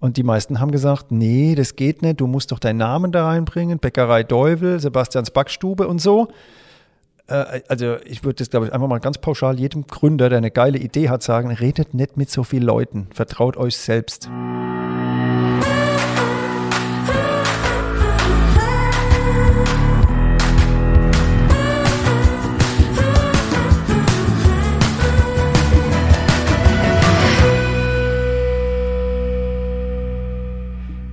Und die meisten haben gesagt, nee, das geht nicht, du musst doch deinen Namen da reinbringen, Bäckerei Deuvel, Sebastians Backstube und so. Äh, also ich würde das, glaube ich, einfach mal ganz pauschal jedem Gründer, der eine geile Idee hat, sagen, redet nicht mit so vielen Leuten, vertraut euch selbst.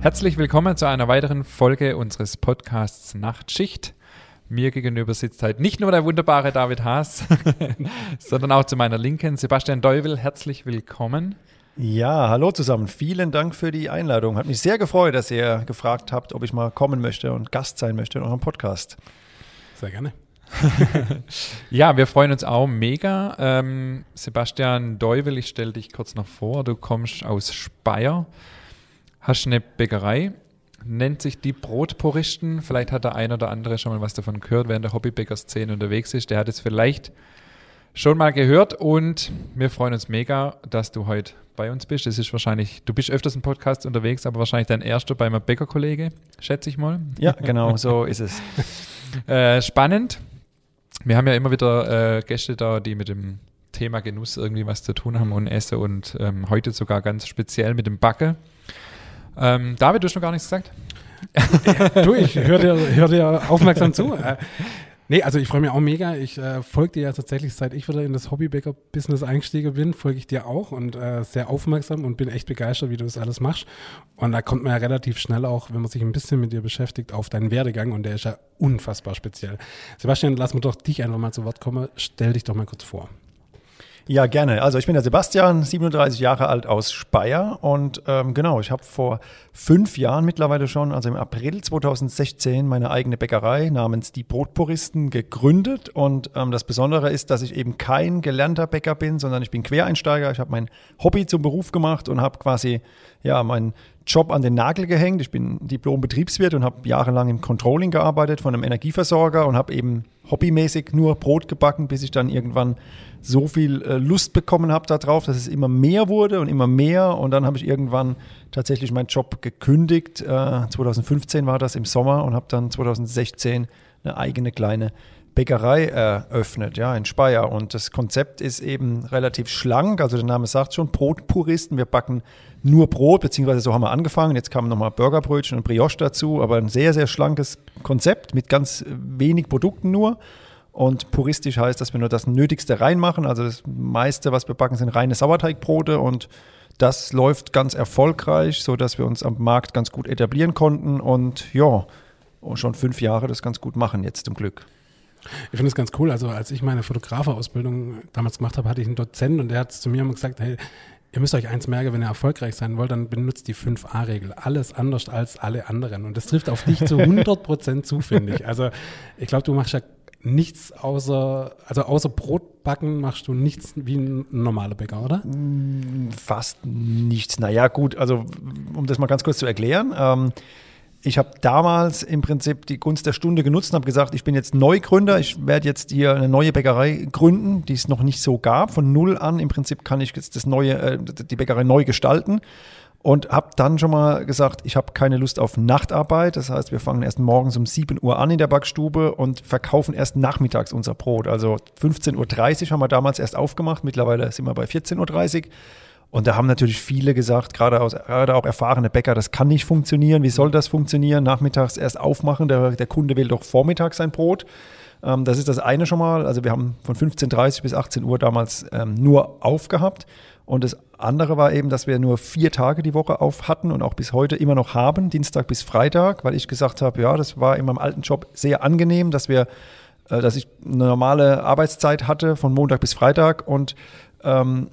Herzlich willkommen zu einer weiteren Folge unseres Podcasts Nachtschicht. Mir gegenüber sitzt halt nicht nur der wunderbare David Haas, sondern auch zu meiner Linken Sebastian Deuvel. Herzlich willkommen. Ja, hallo zusammen. Vielen Dank für die Einladung. Hat mich sehr gefreut, dass ihr gefragt habt, ob ich mal kommen möchte und Gast sein möchte in eurem Podcast. Sehr gerne. ja, wir freuen uns auch mega. Ähm, Sebastian Deuvel, ich stelle dich kurz noch vor. Du kommst aus Speyer hast eine Bäckerei, nennt sich die Brotpuristen. Vielleicht hat der ein oder andere schon mal was davon gehört, während der Hobbybäcker-Szene unterwegs ist. Der hat es vielleicht schon mal gehört und wir freuen uns mega, dass du heute bei uns bist. Das ist wahrscheinlich, du bist öfters im Podcast unterwegs, aber wahrscheinlich dein erster bei meinem Bäckerkollege, schätze ich mal. Ja, genau, so ist es. äh, spannend. Wir haben ja immer wieder äh, Gäste da, die mit dem Thema Genuss irgendwie was zu tun haben und Essen und ähm, heute sogar ganz speziell mit dem Backe. Ähm, David, du hast noch gar nichts gesagt? du, ich höre dir, hör dir aufmerksam zu. Äh, nee, also ich freue mich auch mega. Ich äh, folge dir ja tatsächlich, seit ich wieder in das Hobbybäcker-Business eingestiegen bin, folge ich dir auch und äh, sehr aufmerksam und bin echt begeistert, wie du das alles machst. Und da kommt man ja relativ schnell auch, wenn man sich ein bisschen mit dir beschäftigt, auf deinen Werdegang und der ist ja unfassbar speziell. Sebastian, lass mir doch dich einfach mal zu Wort kommen. Stell dich doch mal kurz vor. Ja, gerne. Also ich bin der Sebastian, 37 Jahre alt aus Speyer und ähm, genau, ich habe vor fünf Jahren mittlerweile schon, also im April 2016, meine eigene Bäckerei namens Die Brotpuristen gegründet und ähm, das Besondere ist, dass ich eben kein gelernter Bäcker bin, sondern ich bin Quereinsteiger. Ich habe mein Hobby zum Beruf gemacht und habe quasi ja meinen Job an den Nagel gehängt. Ich bin Diplom-Betriebswirt und habe jahrelang im Controlling gearbeitet von einem Energieversorger und habe eben hobbymäßig nur Brot gebacken, bis ich dann irgendwann so viel äh, Lust bekommen habe darauf, dass es immer mehr wurde und immer mehr. Und dann habe ich irgendwann tatsächlich meinen Job gekündigt. Äh, 2015 war das im Sommer und habe dann 2016 eine eigene kleine Bäckerei eröffnet, ja, in Speyer. Und das Konzept ist eben relativ schlank. Also der Name sagt schon, Brotpuristen. Wir backen nur Brot, beziehungsweise so haben wir angefangen. Jetzt kamen nochmal Burgerbrötchen und Brioche dazu, aber ein sehr, sehr schlankes Konzept mit ganz wenig Produkten nur. Und puristisch heißt, dass wir nur das Nötigste reinmachen. Also das meiste, was wir backen, sind reine Sauerteigbrote und das läuft ganz erfolgreich, so dass wir uns am Markt ganz gut etablieren konnten und ja, schon fünf Jahre das ganz gut machen jetzt zum Glück. Ich finde es ganz cool. Also als ich meine Fotografausbildung damals gemacht habe, hatte ich einen Dozent und der hat zu mir immer gesagt, hey, ihr müsst euch eins merken, wenn ihr erfolgreich sein wollt, dann benutzt die 5a-Regel. Alles anders als alle anderen. Und das trifft auf dich zu 100 Prozent zu, finde ich. Also ich glaube, du machst ja nichts außer, also außer Brot backen machst du nichts wie ein normaler Bäcker, oder? Mm, fast nichts. Naja, gut, also um das mal ganz kurz zu erklären. Ähm, ich habe damals im Prinzip die Gunst der Stunde genutzt und habe gesagt, ich bin jetzt Neugründer, ich werde jetzt hier eine neue Bäckerei gründen, die es noch nicht so gab. Von null an im Prinzip kann ich jetzt das neue, äh, die Bäckerei neu gestalten und habe dann schon mal gesagt, ich habe keine Lust auf Nachtarbeit. Das heißt, wir fangen erst morgens um 7 Uhr an in der Backstube und verkaufen erst nachmittags unser Brot. Also 15.30 Uhr haben wir damals erst aufgemacht, mittlerweile sind wir bei 14.30 Uhr. Und da haben natürlich viele gesagt, gerade, aus, gerade auch erfahrene Bäcker, das kann nicht funktionieren. Wie soll das funktionieren? Nachmittags erst aufmachen, der, der Kunde will doch vormittags sein Brot. Ähm, das ist das eine schon mal. Also wir haben von 15.30 bis 18 Uhr damals ähm, nur aufgehabt. Und das andere war eben, dass wir nur vier Tage die Woche auf hatten und auch bis heute immer noch haben, Dienstag bis Freitag, weil ich gesagt habe, ja, das war in meinem alten Job sehr angenehm, dass wir, äh, dass ich eine normale Arbeitszeit hatte von Montag bis Freitag und ähm,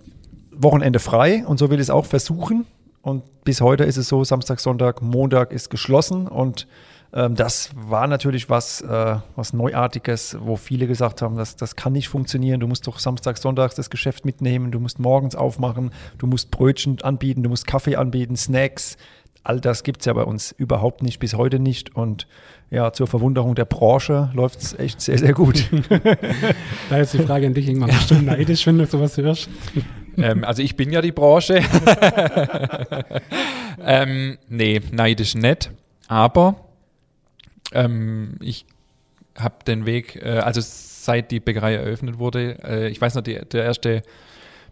Wochenende frei. Und so will ich es auch versuchen. Und bis heute ist es so, Samstag, Sonntag, Montag ist geschlossen und das war natürlich was, äh, was Neuartiges, wo viele gesagt haben, das, das kann nicht funktionieren. Du musst doch Samstag, Sonntag das Geschäft mitnehmen, du musst morgens aufmachen, du musst Brötchen anbieten, du musst Kaffee anbieten, Snacks. All das gibt es ja bei uns überhaupt nicht, bis heute nicht. Und ja, zur Verwunderung der Branche läuft es echt sehr, sehr gut. da ist die Frage an dich, irgendwann bist du neidisch, wenn du sowas hörst? ähm, also ich bin ja die Branche. ähm, nee, neidisch nicht. Aber ähm, ich habe den Weg, äh, also seit die Bäckerei eröffnet wurde, äh, ich weiß noch, die, der erste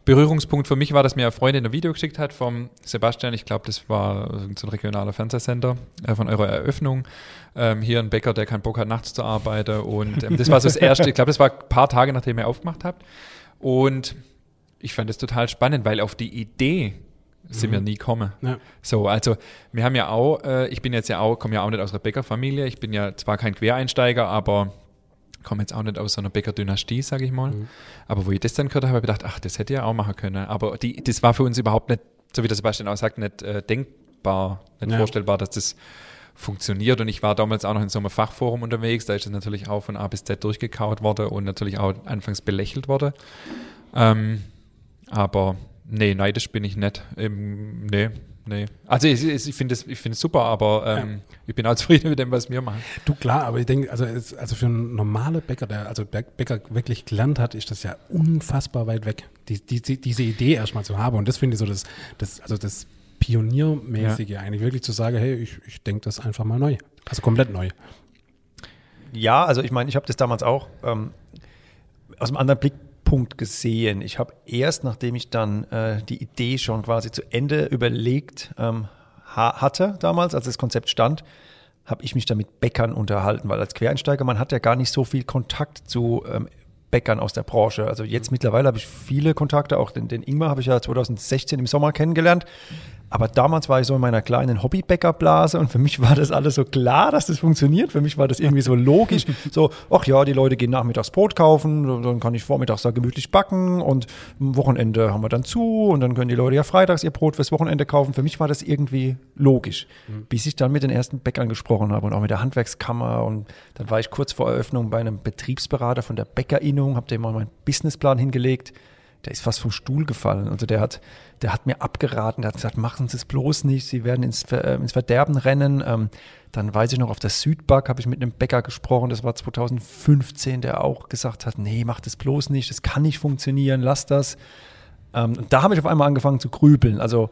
Berührungspunkt für mich war, dass mir eine Freundin ein Video geschickt hat vom Sebastian, ich glaube, das war so ein regionaler Fernsehsender äh, von eurer Eröffnung. Ähm, hier ein Bäcker, der keinen Bock hat, nachts zu arbeiten. Und ähm, das war so das erste, ich glaube, das war ein paar Tage, nachdem ihr aufgemacht habt. Und ich fand das total spannend, weil auf die Idee sind wir nie gekommen. Ja. So, also wir haben ja auch, äh, ich bin jetzt ja auch, komme ja auch nicht aus einer Bäckerfamilie. Ich bin ja zwar kein Quereinsteiger, aber komme jetzt auch nicht aus so einer Bäckerdynastie, sage ich mal. Mhm. Aber wo ich das dann gehört habe, habe ich gedacht, ach, das hätte ich ja auch machen können. Aber die, das war für uns überhaupt nicht, so wie der Sebastian auch sagt, nicht äh, denkbar, nicht Ja. vorstellbar, dass das funktioniert. Und ich war damals auch noch in so einem Fachforum unterwegs, da ist das natürlich auch von A bis Z durchgekaut worden und natürlich auch anfangs belächelt worden. Ähm, aber nee, neidisch bin ich nicht. Ähm, nee, nee. Also ich, ich finde es ich finde es super, aber ähm, ich bin auch zufrieden mit dem, was wir machen. Du klar, aber ich denke, also, es, also für einen normalen Bäcker, der also Bä- Bäcker wirklich gelernt hat, ist das ja unfassbar weit weg, die, die, die, diese Idee erstmal zu haben. Und das finde ich so das, das, also das Pioniermäßige eigentlich, wirklich zu sagen, hey, ich, ich denke das einfach mal neu. Also komplett neu. Ja, also ich meine, ich habe das damals auch ähm, aus einem anderen Blickpunkt gesehen. Ich habe erst, nachdem ich dann äh, die Idee schon quasi zu Ende überlegt ähm, ha hatte, damals, als das Konzept stand, habe ich mich dann mit Bäckern unterhalten, weil als Quereinsteiger, man hat ja gar nicht so viel Kontakt zu ähm, Bäckern aus der Branche. Also jetzt mittlerweile habe ich viele Kontakte, auch den, den Ingmar habe ich ja 2016 im Sommer kennengelernt. Aber damals war ich so in meiner kleinen Hobbybäckerblase und für mich war das alles so klar, dass das funktioniert. Für mich war das irgendwie so logisch. So, ach ja, die Leute gehen nachmittags Brot kaufen, dann kann ich vormittags da gemütlich backen und am Wochenende haben wir dann zu und dann können die Leute ja freitags ihr Brot fürs Wochenende kaufen. Für mich war das irgendwie logisch. Bis ich dann mit den ersten Bäckern gesprochen habe und auch mit der Handwerkskammer und dann war ich kurz vor Eröffnung bei einem Betriebsberater von der Bäckerinnung, habe dem mal meinen Businessplan hingelegt der ist fast vom Stuhl gefallen. Also der hat, der hat mir abgeraten, der hat gesagt, machen Sie es bloß nicht, Sie werden ins, äh, ins Verderben rennen. Ähm, dann weiß ich noch, auf der Südback habe ich mit einem Bäcker gesprochen, das war 2015, der auch gesagt hat, nee, mach das bloß nicht, das kann nicht funktionieren, lass das. Ähm, und da habe ich auf einmal angefangen zu grübeln. Also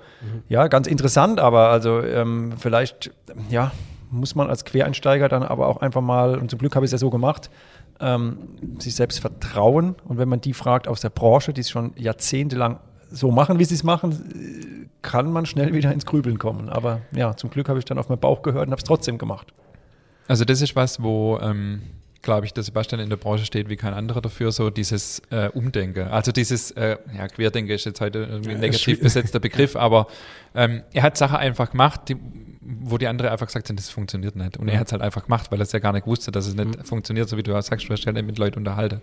ja, ganz interessant, aber also ähm, vielleicht, ja, muss man als Quereinsteiger dann aber auch einfach mal, und zum Glück habe ich es ja so gemacht, ähm, sich selbst vertrauen. Und wenn man die fragt aus der Branche, die es schon jahrzehntelang so machen, wie sie es machen, kann man schnell wieder ins Grübeln kommen. Aber ja, zum Glück habe ich dann auf meinen Bauch gehört und habe es trotzdem gemacht. Also das ist was, wo, ähm, glaube ich, der Sebastian in der Branche steht wie kein anderer dafür, so dieses äh, Umdenken. Also dieses, äh, ja, Querdenken ist jetzt heute irgendwie ein negativ besetzter Begriff, aber ähm, er hat Sachen einfach gemacht, die, wo die andere einfach gesagt haben, das funktioniert nicht. Und er hat es halt einfach gemacht, weil er es ja gar nicht wusste, dass es nicht funktioniert, so wie du sagst, du hast ja nicht mit Leuten unterhalten.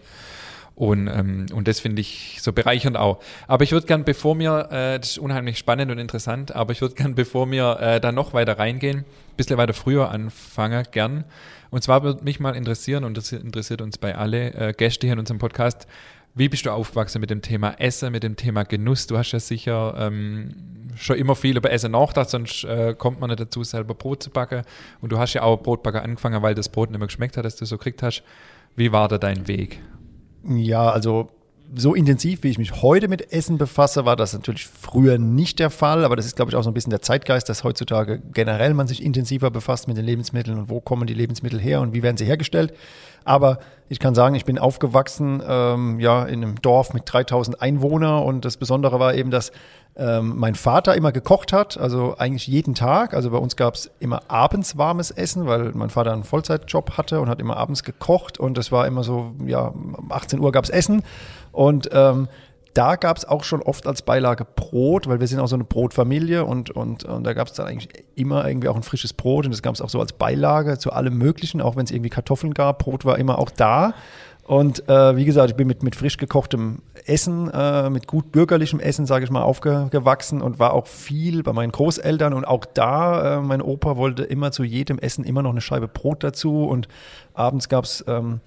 Und, ähm, und das finde ich so bereichernd auch. Aber ich würde gern, bevor wir, äh, das ist unheimlich spannend und interessant, aber ich würde gern, bevor wir äh, da noch weiter reingehen, ein bisschen weiter früher anfangen, gern. Und zwar würde mich mal interessieren, und das interessiert uns bei alle äh, Gäste hier in unserem Podcast, wie bist du aufgewachsen mit dem Thema Essen, mit dem Thema Genuss? Du hast ja sicher ähm, schon immer viel über Essen nachgedacht, sonst äh, kommt man nicht dazu, selber Brot zu backen. Und du hast ja auch Brotbacker angefangen, weil das Brot nicht mehr geschmeckt hat, das du so gekriegt hast. Wie war da dein Weg? Ja, also so intensiv, wie ich mich heute mit Essen befasse, war das natürlich früher nicht der Fall. Aber das ist, glaube ich, auch so ein bisschen der Zeitgeist, dass heutzutage generell man sich intensiver befasst mit den Lebensmitteln und wo kommen die Lebensmittel her und wie werden sie hergestellt. Aber ich kann sagen, ich bin aufgewachsen ähm, ja, in einem Dorf mit 3000 Einwohnern und das Besondere war eben, dass ähm, mein Vater immer gekocht hat, also eigentlich jeden Tag. Also bei uns gab es immer abends warmes Essen, weil mein Vater einen Vollzeitjob hatte und hat immer abends gekocht und das war immer so, ja, um 18 Uhr gab es Essen und ähm, da gab es auch schon oft als Beilage Brot, weil wir sind auch so eine Brotfamilie und, und, und da gab es dann eigentlich immer irgendwie auch ein frisches Brot und das gab es auch so als Beilage zu allem Möglichen, auch wenn es irgendwie Kartoffeln gab. Brot war immer auch da. Und äh, wie gesagt, ich bin mit, mit frisch gekochtem Essen, äh, mit gut bürgerlichem Essen, sage ich mal, aufgewachsen und war auch viel bei meinen Großeltern. Und auch da, äh, mein Opa wollte immer zu jedem Essen immer noch eine Scheibe Brot dazu. Und abends gab es ähm,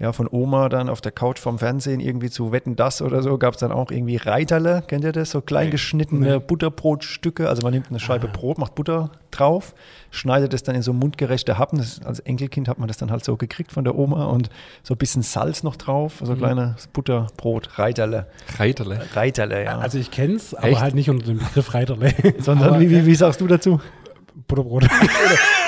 ja, von Oma dann auf der Couch vom Fernsehen irgendwie zu Wetten das oder so, gab es dann auch irgendwie Reiterle, kennt ihr das? So klein geschnittene Butterbrotstücke. Also man nimmt eine Scheibe Brot, macht Butter drauf, schneidet es dann in so mundgerechte Happen. Das, als Enkelkind hat man das dann halt so gekriegt von der Oma und so ein bisschen Salz noch drauf, so kleine Butterbrot, Reiterle. Reiterle. Reiterle, ja. Also ich kenn's, aber Echt? halt nicht unter dem Begriff Reiterle. Sondern Aber, wie, wie, wie sagst du dazu? Butterbrot.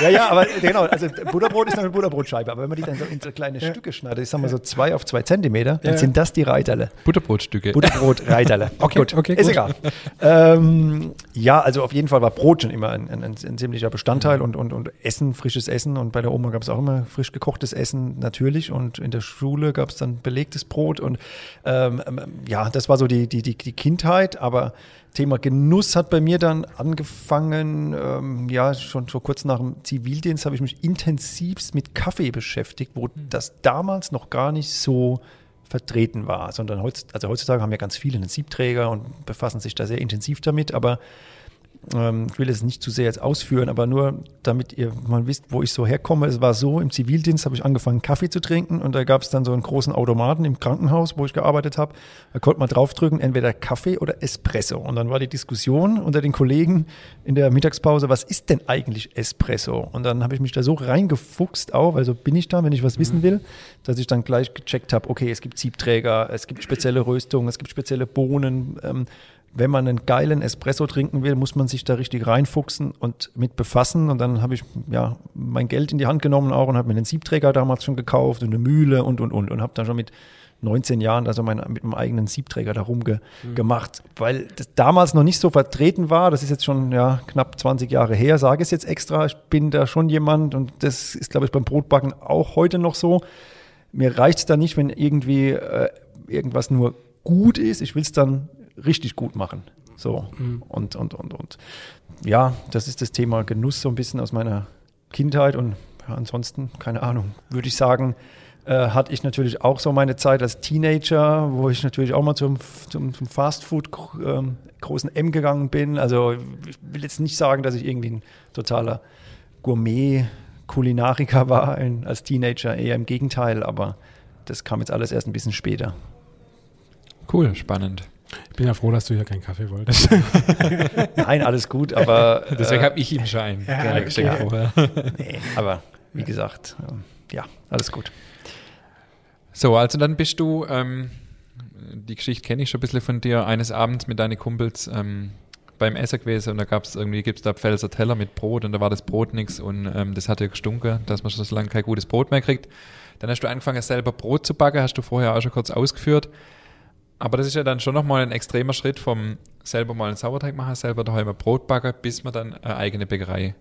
Ja, ja, aber genau, also Butterbrot ist noch eine Butterbrotscheibe, aber wenn man die dann so in so kleine Stücke schneidet, ich sag mal so zwei auf zwei Zentimeter, dann Ja. sind das die Reiterle. Butterbrotstücke. Butterbrot, Reiterle. Okay, gut, okay, ist gut. egal. Ähm, ja, also auf jeden Fall war Brot schon immer ein, ein, ein, ein ziemlicher Bestandteil und, und, und Essen, frisches Essen und bei der Oma gab es auch immer frisch gekochtes Essen natürlich und in der Schule gab es dann belegtes Brot und ähm, ähm, ja, das war so die, die, die, die Kindheit, aber Thema Genuss hat bei mir dann angefangen, ähm, ja, schon so kurz nach dem Zivildienst habe ich mich intensivst mit Kaffee beschäftigt, wo das damals noch gar nicht so vertreten war, sondern heutz, also heutzutage haben ja ganz viele einen Siebträger und befassen sich da sehr intensiv damit, aber ich will es nicht zu sehr jetzt ausführen, aber nur damit ihr mal wisst, wo ich so herkomme. Es war so, im Zivildienst habe ich angefangen, Kaffee zu trinken und da gab es dann so einen großen Automaten im Krankenhaus, wo ich gearbeitet habe. Da konnte man draufdrücken, entweder Kaffee oder Espresso. Und dann war die Diskussion unter den Kollegen in der Mittagspause, was ist denn eigentlich Espresso? Und dann habe ich mich da so reingefuchst auch, weil so bin ich da, wenn ich was wissen will, dass ich dann gleich gecheckt habe, okay, es gibt Siebträger, es gibt spezielle Röstungen, es gibt spezielle Bohnen. Ähm, wenn man einen geilen Espresso trinken will, muss man sich da richtig reinfuchsen und mit befassen. Und dann habe ich ja mein Geld in die Hand genommen auch und habe mir einen Siebträger damals schon gekauft und eine Mühle und und und und habe dann schon mit 19 Jahren also mein, mit meinem eigenen Siebträger da rumgemacht, weil das damals noch nicht so vertreten war. Das ist jetzt schon ja, knapp 20 Jahre her, sage es jetzt extra. Ich bin da schon jemand und das ist, glaube ich, beim Brotbacken auch heute noch so. Mir reicht es da nicht, wenn irgendwie äh, irgendwas nur gut ist. Ich will es dann richtig gut machen. So. Und, und, und, und. Ja, das ist das Thema Genuss so ein bisschen aus meiner Kindheit und ja, ansonsten, keine Ahnung, würde ich sagen, äh, hatte ich natürlich auch so meine Zeit als Teenager, wo ich natürlich auch mal zum, zum, zum Fastfood ähm, großen M gegangen bin. Also ich will jetzt nicht sagen, dass ich irgendwie ein totaler Gourmet-Kulinariker war ein, als Teenager, eher im Gegenteil, aber das kam jetzt alles erst ein bisschen später. Cool, spannend. Ich bin ja froh, dass du hier keinen Kaffee wolltest. Nein, alles gut, aber Deswegen äh, habe ich ihm Schein. Ja, geschenkt vorher. nee, aber wie gesagt, ähm, ja, alles gut. So, also dann bist du, ähm, die Geschichte kenne ich schon ein bisschen von dir, eines Abends mit deinen Kumpels ähm, beim Essen gewesen und da gab es irgendwie, gibt es da Pfälzer Teller mit Brot und da war das Brot nix und ähm, das hatte gestunken, dass man schon so lange kein gutes Brot mehr kriegt. Dann hast du angefangen, selber Brot zu backen, hast du vorher auch schon kurz ausgeführt. Aber das ist ja dann schon nochmal ein extremer Schritt vom selber mal einen Sauerteig machen, selber daheim ein Brot backen, bis man dann eine eigene Bäckerei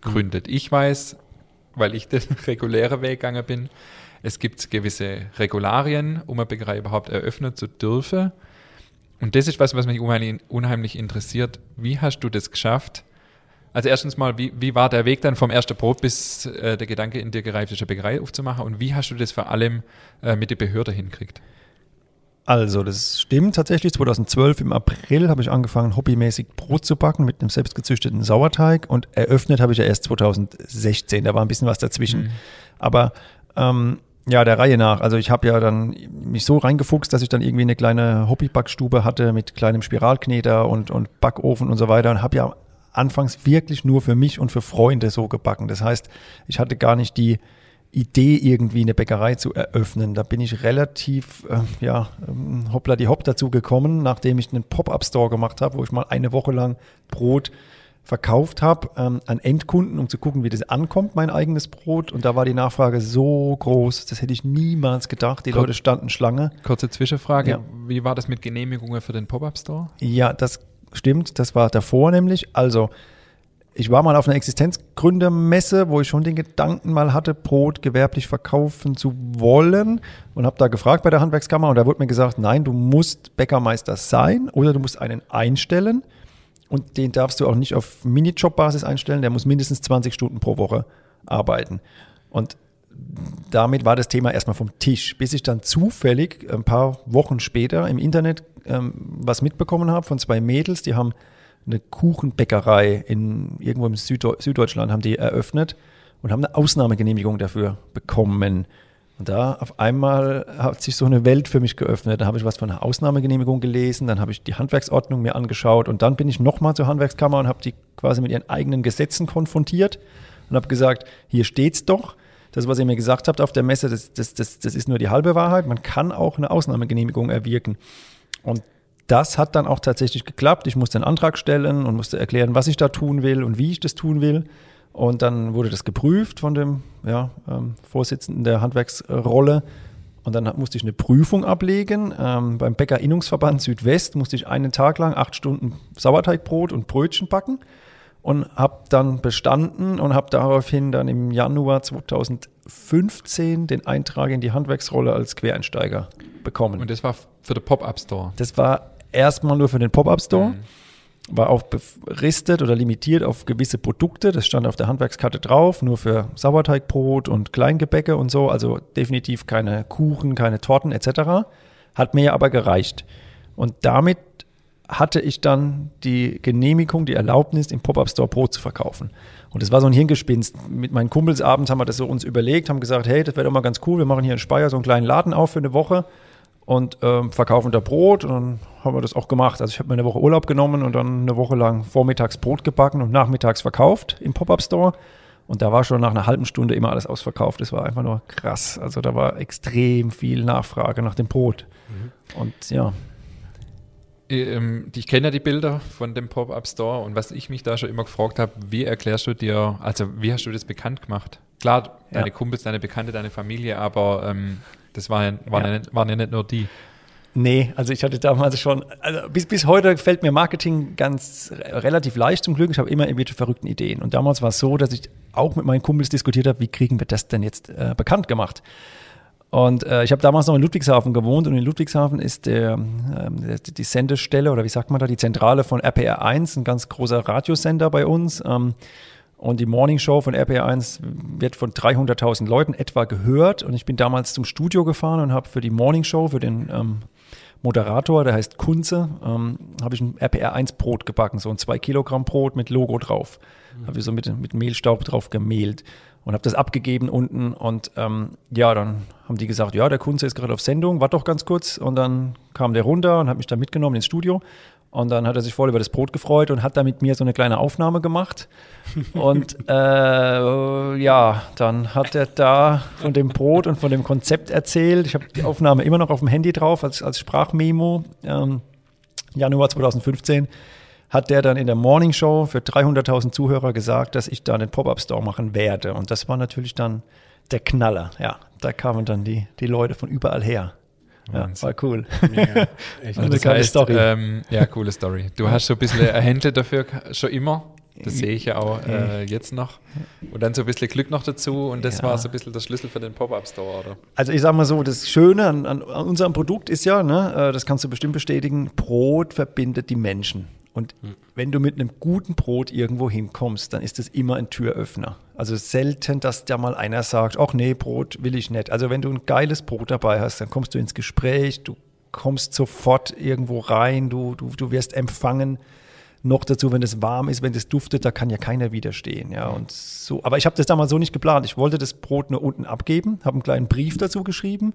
gründet. Ich weiß, weil ich den regulären Weg gegangen bin, es gibt gewisse Regularien, um eine Bäckerei überhaupt eröffnen zu dürfen. Und das ist was, was mich unheimlich, interessiert. Wie hast du das geschafft? Also erstens mal, wie, wie war der Weg dann vom ersten Brot, bis äh, der Gedanke in dir gereift eine Bäckerei aufzumachen? Und wie hast du das vor allem äh, mit der Behörde hinkriegt? Also, das stimmt tatsächlich. 2012 im April habe ich angefangen, hobbymäßig Brot zu backen mit einem selbstgezüchteten Sauerteig und eröffnet habe ich ja erst 2016. Da war ein bisschen was dazwischen. Aber ähm, ja, der Reihe nach. Also ich habe ja dann mich so reingefuchst, dass ich dann irgendwie eine kleine Hobbybackstube hatte mit kleinem Spiralkneter und, und Backofen und so weiter und habe ja anfangs wirklich nur für mich und für Freunde so gebacken. Das heißt, ich hatte gar nicht die Idee, irgendwie eine Bäckerei zu eröffnen. Da bin ich relativ, äh, ja, ähm, hoppla die hopp dazu gekommen, nachdem ich einen Pop-Up-Store gemacht habe, wo ich mal eine Woche lang Brot verkauft habe ähm, an Endkunden, um zu gucken, wie das ankommt, mein eigenes Brot. Und da war die Nachfrage so groß, das hätte ich niemals gedacht. Die Gut. Leute standen Schlange. Kurze Zwischenfrage. Ja. Wie war das mit Genehmigungen für den Pop-Up-Store? Ja, das stimmt. Das war davor nämlich. Also, ich war mal auf einer Existenzgründermesse, wo ich schon den Gedanken mal hatte, Brot gewerblich verkaufen zu wollen und habe da gefragt bei der Handwerkskammer und da wurde mir gesagt, nein, du musst Bäckermeister sein oder du musst einen einstellen und den darfst du auch nicht auf Minijob-Basis einstellen, der muss mindestens 20 Stunden pro Woche arbeiten. Und damit war das Thema erstmal vom Tisch, bis ich dann zufällig ein paar Wochen später im Internet ähm, was mitbekommen habe von zwei Mädels, die haben eine Kuchenbäckerei in irgendwo im Süddeut Süddeutschland haben die eröffnet und haben eine Ausnahmegenehmigung dafür bekommen. Und da auf einmal hat sich so eine Welt für mich geöffnet. Da habe ich was von einer Ausnahmegenehmigung gelesen, dann habe ich die Handwerksordnung mir angeschaut und dann bin ich nochmal zur Handwerkskammer und habe die quasi mit ihren eigenen Gesetzen konfrontiert und habe gesagt, hier steht's doch. Das, was ihr mir gesagt habt auf der Messe, das, das, das, das ist nur die halbe Wahrheit. Man kann auch eine Ausnahmegenehmigung erwirken. Und das hat dann auch tatsächlich geklappt. Ich musste einen Antrag stellen und musste erklären, was ich da tun will und wie ich das tun will. Und dann wurde das geprüft von dem ja, ähm, Vorsitzenden der Handwerksrolle. Und dann musste ich eine Prüfung ablegen. Ähm, beim Bäckerinnungsverband Südwest musste ich einen Tag lang acht Stunden Sauerteigbrot und Brötchen backen und habe dann bestanden und habe daraufhin dann im Januar 2015 den Eintrag in die Handwerksrolle als Quereinsteiger bekommen. Und das war für den Pop-Up-Store? Das war erstmal nur für den Pop-Up-Store. Mhm war auch befristet oder limitiert auf gewisse Produkte. Das stand auf der Handwerkskarte drauf, nur für Sauerteigbrot und Kleingebäcke und so. Also definitiv keine Kuchen, keine Torten etc. Hat mir aber gereicht. Und damit hatte ich dann die Genehmigung, die Erlaubnis, im Pop-Up-Store Brot zu verkaufen. Und das war so ein Hirngespinst. Mit meinen Kumpels abends haben wir das so uns überlegt, haben gesagt, hey, das wäre doch mal ganz cool, wir machen hier in Speyer so einen kleinen Laden auf für eine Woche und ähm, verkaufen da Brot. Und dann haben wir das auch gemacht. Also ich habe mir eine Woche Urlaub genommen und dann eine Woche lang vormittags Brot gebacken und nachmittags verkauft im Pop-Up-Store. Und da war schon nach einer halben Stunde immer alles ausverkauft. Das war einfach nur krass. Also da war extrem viel Nachfrage nach dem Brot. Mhm. Und ja. Ähm, ich kenne ja die Bilder von dem Pop-Up-Store und was ich mich da schon immer gefragt habe, wie erklärst du dir, also wie hast du das bekannt gemacht? Klar, deine ja. Kumpels, deine Bekannte, deine Familie, aber ähm, das war ja, waren, ja. ja nicht, waren ja nicht nur die. Nee, also ich hatte damals schon, also bis, bis heute fällt mir Marketing ganz relativ leicht zum Glück. Ich habe immer irgendwelche verrückten Ideen. Und damals war es so, dass ich auch mit meinen Kumpels diskutiert habe, wie kriegen wir das denn jetzt äh, bekannt gemacht? Und äh, ich habe damals noch in Ludwigshafen gewohnt und in Ludwigshafen ist der, äh, die Sendestelle oder wie sagt man da, die Zentrale von RPR1, ein ganz großer Radiosender bei uns. Ähm, und die Morning Show von RPR1 wird von 300.000 Leuten etwa gehört. Und ich bin damals zum Studio gefahren und habe für die Morning Show, für den ähm, Moderator, der heißt Kunze, ähm, habe ich ein RPR1 Brot gebacken, so ein 2 Kilogramm Brot mit Logo drauf. Mhm. Habe ich so mit, mit Mehlstaub drauf gemehlt und habe das abgegeben unten. Und ähm, ja, dann haben die gesagt, ja, der Kunze ist gerade auf Sendung, warte doch ganz kurz. Und dann kam der runter und hat mich da mitgenommen ins Studio. Und dann hat er sich voll über das Brot gefreut und hat da mit mir so eine kleine Aufnahme gemacht. Und äh, ja, dann hat er da von dem Brot und von dem Konzept erzählt. Ich habe die Aufnahme immer noch auf dem Handy drauf als, als Sprachmemo. Ähm, Januar 2015 hat der dann in der Morning Show für 300.000 Zuhörer gesagt, dass ich da einen Pop-Up-Store machen werde. Und das war natürlich dann der Knaller. Ja, da kamen dann die, die Leute von überall her. Ja, war cool. Ja, echt. Also das heißt, Story. Ähm, ja, coole Story. Du hast so ein bisschen ein Händler dafür schon immer. Das sehe ich ja auch äh, jetzt noch. Und dann so ein bisschen Glück noch dazu und das ja. war so ein bisschen der Schlüssel für den Pop-Up-Store, oder? Also ich sage mal so, das Schöne an, an, unserem Produkt ist ja, ne, äh, das kannst du bestimmt bestätigen, Brot verbindet die Menschen. Und hm. wenn du mit einem guten Brot irgendwo hinkommst, dann ist das immer ein Türöffner. Also selten, dass da mal einer sagt, ach nee, Brot will ich nicht. Also wenn du ein geiles Brot dabei hast, dann kommst du ins Gespräch, du kommst sofort irgendwo rein, du, du, du wirst empfangen. Noch dazu, wenn es warm ist, wenn es duftet, da kann ja keiner widerstehen. Ja, und so. Aber ich habe das damals so nicht geplant. Ich wollte das Brot nur unten abgeben, habe einen kleinen Brief dazu geschrieben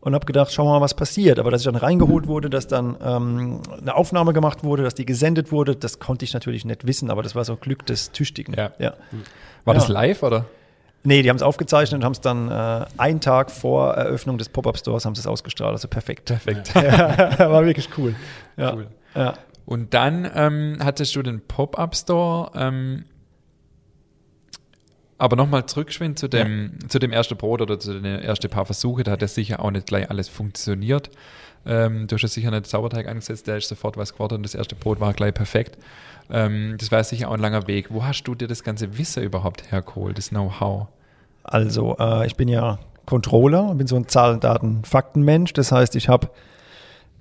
und habe gedacht, schauen wir mal, was passiert. Aber dass ich dann reingeholt wurde, dass dann ähm, eine Aufnahme gemacht wurde, dass die gesendet wurde, das konnte ich natürlich nicht wissen, aber das war so Glück des Tüchtigen. Ja. ja. War ja. das live oder? Nee, die haben es aufgezeichnet und haben es dann äh, einen Tag vor Eröffnung des Pop-Up-Stores haben sie es ausgestrahlt. Also perfekt. Perfekt. Ja. war wirklich cool. Ja. Cool. Ja. Und dann ähm, hattest du den Pop-Up-Store ähm, aber nochmal zurückschwind zu dem, ja. zu dem ersten Brot oder zu den ersten paar Versuche, da hat ja sicher auch nicht gleich alles funktioniert. Ähm, du hast ja sicher nicht Sauerteig angesetzt, der ist sofort was geworden und das erste Brot war gleich perfekt. Ähm, das war sicher auch ein langer Weg. Wo hast du dir das ganze Wissen überhaupt hergeholt, das Know-how? Also, äh, ich bin ja Controller, bin so ein Zahlen, Daten, Faktenmensch. Das heißt, ich habe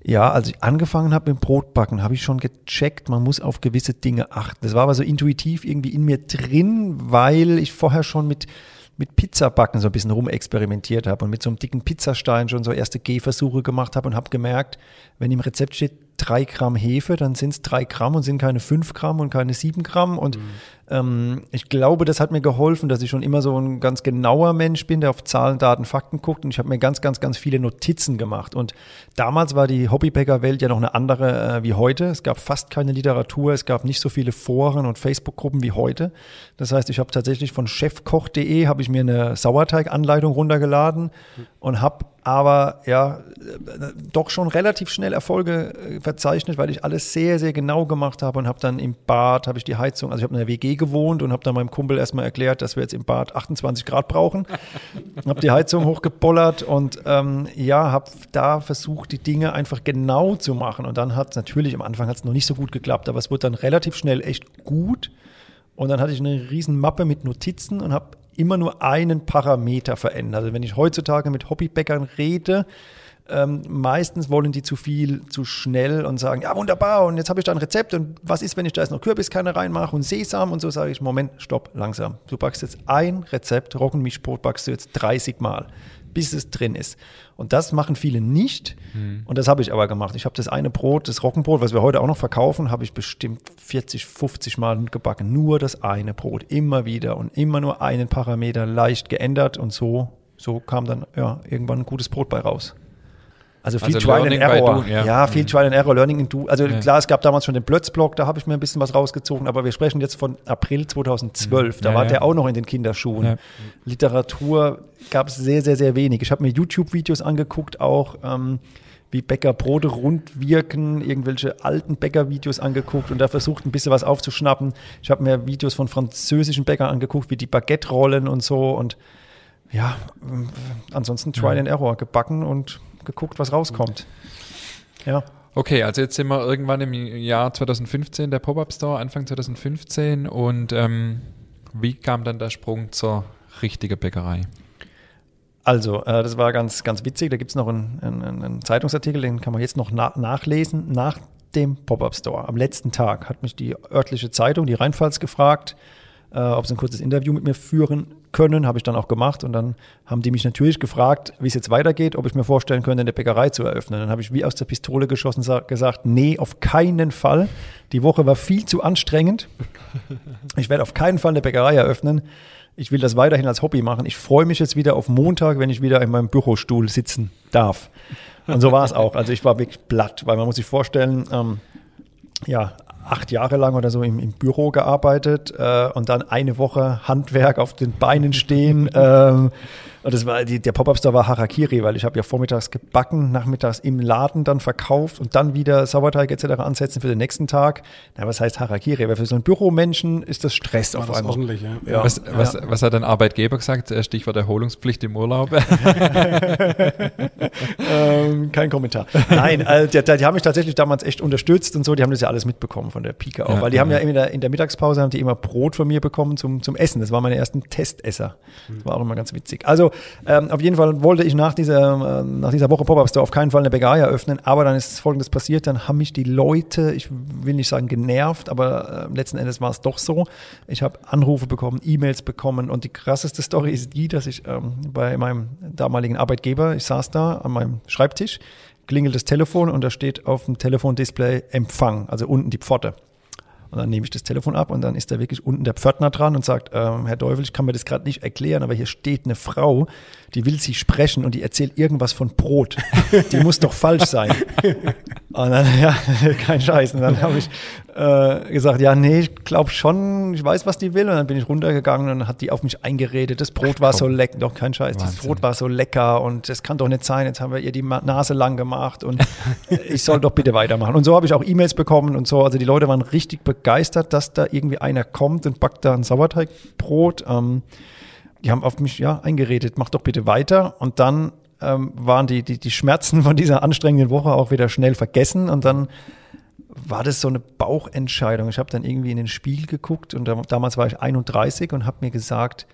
ja, als ich angefangen habe mit Brotbacken, habe ich schon gecheckt, man muss auf gewisse Dinge achten. Das war aber so intuitiv irgendwie in mir drin, weil ich vorher schon mit, mit Pizzabacken so ein bisschen rumexperimentiert habe und mit so einem dicken Pizzastein schon so erste Gehversuche gemacht habe und habe gemerkt, wenn im Rezept steht drei Gramm Hefe, dann sind es drei Gramm und sind keine fünf Gramm und keine sieben Gramm. Und mhm. Ähm, ich glaube, das hat mir geholfen, dass ich schon immer so ein ganz genauer Mensch bin, der auf Zahlen, Daten, Fakten guckt. Und ich habe mir ganz, ganz, ganz viele Notizen gemacht. Und damals war die Hobbybäcker-Welt ja noch eine andere äh, wie heute. Es gab fast keine Literatur, es gab nicht so viele Foren und Facebook-Gruppen wie heute. Das heißt, ich habe tatsächlich von chefkoch.de habe ich mir eine Sauerteiganleitung runtergeladen und habe aber ja, doch schon relativ schnell Erfolge äh, verzeichnet, weil ich alles sehr, sehr genau gemacht habe und habe dann im Bad, habe ich die Heizung, also ich habe in der WG gewohnt und habe dann meinem Kumpel erstmal erklärt, dass wir jetzt im Bad 28 Grad brauchen. habe die Heizung hochgebollert und ähm, ja, habe da versucht, die Dinge einfach genau zu machen. Und dann hat es natürlich, am Anfang hat es noch nicht so gut geklappt, aber es wurde dann relativ schnell echt gut. Und dann hatte ich eine riesen Mappe mit Notizen und habe immer nur einen Parameter verändert. Also wenn ich heutzutage mit Hobbybäckern rede, ähm, meistens wollen die zu viel, zu schnell und sagen, ja wunderbar, und jetzt habe ich da ein Rezept und was ist, wenn ich da jetzt noch Kürbiskerne reinmache und Sesam und so, sage ich, Moment, stopp, langsam. Du backst jetzt ein Rezept, Roggenmischbrot backst du jetzt 30 Mal bis es drin ist. Und das machen viele nicht. Mhm. Und das habe ich aber gemacht. Ich habe das eine Brot, das Roggenbrot, was wir heute auch noch verkaufen, habe ich bestimmt 40, 50 Mal gebacken. Nur das eine Brot, immer wieder und immer nur einen Parameter leicht geändert. Und so, so kam dann ja, irgendwann ein gutes Brot bei raus. Also viel also Trial and Error. Du, ja. ja. viel mhm. Trial and Error, Learning in Do. Also ja. klar, es gab damals schon den Blötzblock, da habe ich mir ein bisschen was rausgezogen, aber wir sprechen jetzt von April 2012. Da ja, war der auch noch in den Kinderschuhen. Literatur gab es sehr, sehr, sehr wenig. Ich habe mir YouTube-Videos angeguckt, auch ähm, wie Bäcker Brote rund wirken, irgendwelche alten Bäcker-Videos angeguckt und da versucht, ein bisschen was aufzuschnappen. Ich habe mir Videos von französischen Bäckern angeguckt, wie die Baguette rollen und so und ja, ansonsten Trial and Error gebacken und geguckt, was rauskommt. Ja. Okay, also jetzt sind wir irgendwann im Jahr 2015, der Pop-Up Store, Anfang 2015. Und ähm, wie kam dann der Sprung zur richtigen Bäckerei? Also, äh, das war ganz, ganz witzig. Da gibt es noch einen, einen, einen, Zeitungsartikel, den kann man jetzt noch na nachlesen. Nach dem Pop-Up Store, am letzten Tag, hat mich die örtliche Zeitung, die Rheinpfalz, gefragt, äh, ob sie ein kurzes Interview mit mir führen können, habe ich dann auch gemacht. Und dann haben die mich natürlich gefragt, wie es jetzt weitergeht, ob ich mir vorstellen könnte, eine Bäckerei zu eröffnen. Dann habe ich wie aus der Pistole geschossen gesagt, nee, auf keinen Fall. Die Woche war viel zu anstrengend. Ich werde auf keinen Fall eine Bäckerei eröffnen. Ich will das weiterhin als Hobby machen. Ich freue mich jetzt wieder auf Montag, wenn ich wieder in meinem Bürostuhl sitzen darf. Und so war es auch. Also ich war wirklich platt, weil man muss sich vorstellen, ähm, ja, acht Jahre lang oder so im, im Büro gearbeitet äh, und dann eine Woche Handwerk auf den Beinen stehen. ähm, und das war die, der Pop-Up-Store war Harakiri, weil ich habe ja vormittags gebacken, nachmittags im Laden dann verkauft und dann wieder Sauerteig etc. ansetzen für den nächsten Tag. Na, was heißt Harakiri? Weil für so einen Büromenschen ist das Stress war auf das einmal. Ordentlich, ja. Ja. Was, was, ja. was hat dein Arbeitgeber gesagt? Äh, Stichwort Erholungspflicht im Urlaub. ähm, kein Kommentar. Nein, also, die, die, haben mich tatsächlich damals echt unterstützt und so. Die haben das ja alles mitbekommen von der Pike auch, ja, weil die haben ja in der, in der Mittagspause haben die immer Brot von mir bekommen zum, zum Essen. Das waren meine ersten Testesser. Das war auch immer ganz witzig. Also ähm, auf jeden Fall wollte ich nach dieser, äh, nach dieser Woche Pop-Up Store auf keinen Fall eine Bäckerei eröffnen, aber dann ist Folgendes passiert, dann haben mich die Leute, ich will nicht sagen genervt, aber äh, letzten Endes war es doch so. Ich habe Anrufe bekommen, E-Mails bekommen und die krasseste Story ist die, dass ich ähm, bei meinem damaligen Arbeitgeber, ich saß da an meinem Schreibtisch, klingelt das Telefon und da steht auf dem Telefondisplay Empfang, also unten die Pforte. Und dann nehme ich das Telefon ab und dann ist da wirklich unten der Pförtner dran und sagt, ähm, Herr Teufel, ich kann mir das gerade nicht erklären, aber hier steht eine Frau, die will Sie sprechen und die erzählt irgendwas von Brot. Die muss doch falsch sein. Und dann, ja, kein Scheiß. Und dann habe ich äh, gesagt, ja, nee, ich glaube schon, ich weiß, was die will. Und dann bin ich runtergegangen und dann hat die auf mich eingeredet. Das Brot war so lecker, doch kein Scheiß, Wahnsinn. das Brot war so lecker und das kann doch nicht sein. Jetzt haben wir ihr die Nase lang gemacht und ich soll doch bitte weitermachen. Und so habe ich auch E-Mails bekommen und so. Also die Leute waren richtig begeistert, dass da irgendwie einer kommt und backt da ein Sauerteigbrot. Ähm, die haben auf mich ja eingeredet, mach doch bitte weiter. Und dann ähm, waren die, die, die Schmerzen von dieser anstrengenden Woche auch wieder schnell vergessen. Und dann war das so eine Bauchentscheidung. Ich habe dann irgendwie in den Spiegel geguckt und da, damals war ich 31 und habe mir gesagt,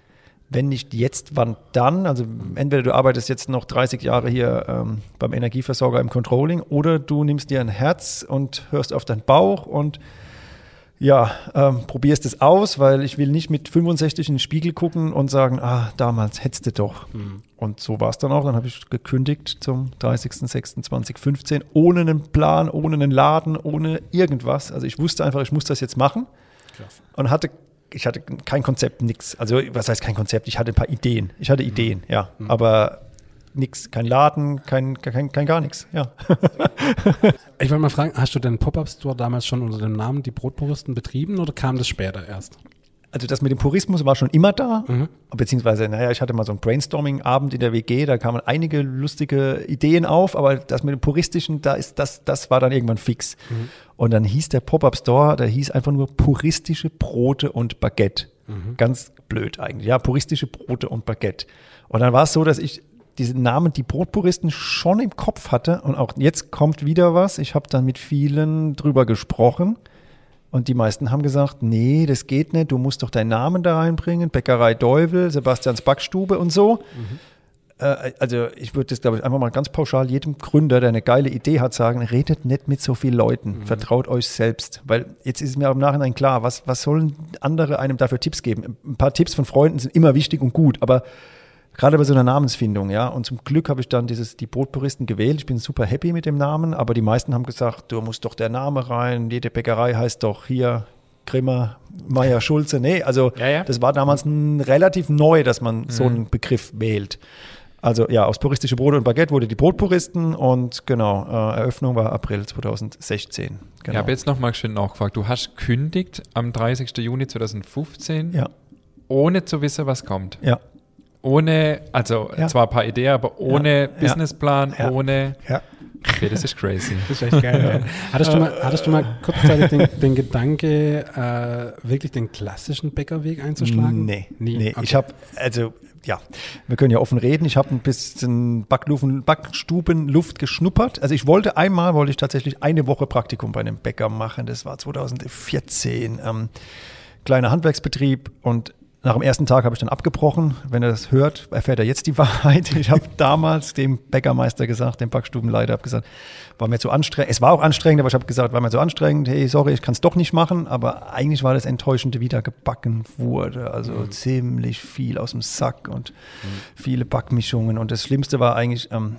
wenn nicht jetzt, wann dann? Also entweder du arbeitest jetzt noch 30 Jahre hier ähm, beim Energieversorger im Controlling oder du nimmst dir ein Herz und hörst auf deinen Bauch und ja, ähm, probierst es aus, weil ich will nicht mit 65 in den Spiegel gucken und sagen, ah, damals hättest du doch. Mhm. Und so war es dann auch. Dann habe ich gekündigt zum 30.06.2015 ohne einen Plan, ohne einen Laden, ohne irgendwas. Also ich wusste einfach, ich muss das jetzt machen Klasse. und hatte ich hatte kein Konzept, nix. Also was heißt kein Konzept? Ich hatte ein paar Ideen. Ich hatte Ideen, ja, aber nix, kein Laden, kein, kein, kein gar nichts, ja. Ich wollte mal fragen, hast du den Pop-Up-Store damals schon unter dem Namen Die Brotpuristen betrieben oder kam das später erst? Also das mit dem Purismus war schon immer da, beziehungsweise, naja, ich hatte mal so einen Brainstorming-Abend in der WG, da kamen einige lustige Ideen auf, aber das mit dem Puristischen, da ist das, das war dann irgendwann fix. Und dann hieß der Pop-Up-Store, der hieß einfach nur puristische Brote und Baguette. Ganz blöd eigentlich, ja, puristische Brote und Baguette. Und dann war es so, dass ich diesen Namen, die Brotpuristen, schon im Kopf hatte und auch jetzt kommt wieder was. Ich habe dann mit vielen drüber gesprochen. Und die meisten haben gesagt, nee, das geht nicht, du musst doch deinen Namen da reinbringen, Bäckerei Deuvel, Sebastians Backstube und so. Äh, also ich würde das, glaube ich, einfach mal ganz pauschal jedem Gründer, der eine geile Idee hat, sagen, redet nicht mit so vielen Leuten, vertraut euch selbst. Weil jetzt ist mir im Nachhinein klar, was, was sollen andere einem dafür Tipps geben? Ein paar Tipps von Freunden sind immer wichtig und gut, aber gerade bei so einer Namensfindung, ja. Und zum Glück habe ich dann dieses, die Brotpuristen gewählt. Ich bin super happy mit dem Namen, aber die meisten haben gesagt, du musst doch der Name rein, jede Bäckerei heißt doch hier Grimmer, Meier, Schulze. Nee, also Ja, ja. das war damals relativ neu, dass man so einen Begriff wählt. Also ja, aus puristische Brote und Baguette wurde die Brotpuristen und genau, äh, Eröffnung war April 2016. Genau. Ich habe jetzt nochmal schön nachgefragt. Du hast kündigt am 30. Juni 2015, ja, ohne zu wissen, was kommt. ja, Ohne, also Ja. zwar ein paar Ideen, aber ohne Ja. Businessplan, Ja. ohne. ja. Okay, das ist crazy. Das ist echt geil. ja. hattest, du mal, hattest du mal kurzzeitig den, den Gedanke, äh, wirklich den klassischen Bäckerweg einzuschlagen? Nee, Nie? nee. Okay. Ich habe, also ja, wir können ja offen reden. Ich habe ein bisschen Backlufen, Backstubenluft geschnuppert. Also ich wollte einmal, wollte ich tatsächlich eine Woche Praktikum bei einem Bäcker machen. Das war 2014. Ähm, kleiner Handwerksbetrieb und nach dem ersten Tag habe ich dann abgebrochen. Wenn er das hört, erfährt er jetzt die Wahrheit. Ich habe damals dem Bäckermeister gesagt, dem Backstubenleiter, habe gesagt, war mir zu anstrengend. Es war auch anstrengend, aber ich habe gesagt, war mir zu anstrengend. Hey, sorry, ich kann es doch nicht machen. Aber eigentlich war das Enttäuschende, wie da gebacken wurde. Also ziemlich viel aus dem Sack und viele Backmischungen. Und das Schlimmste war eigentlich ähm,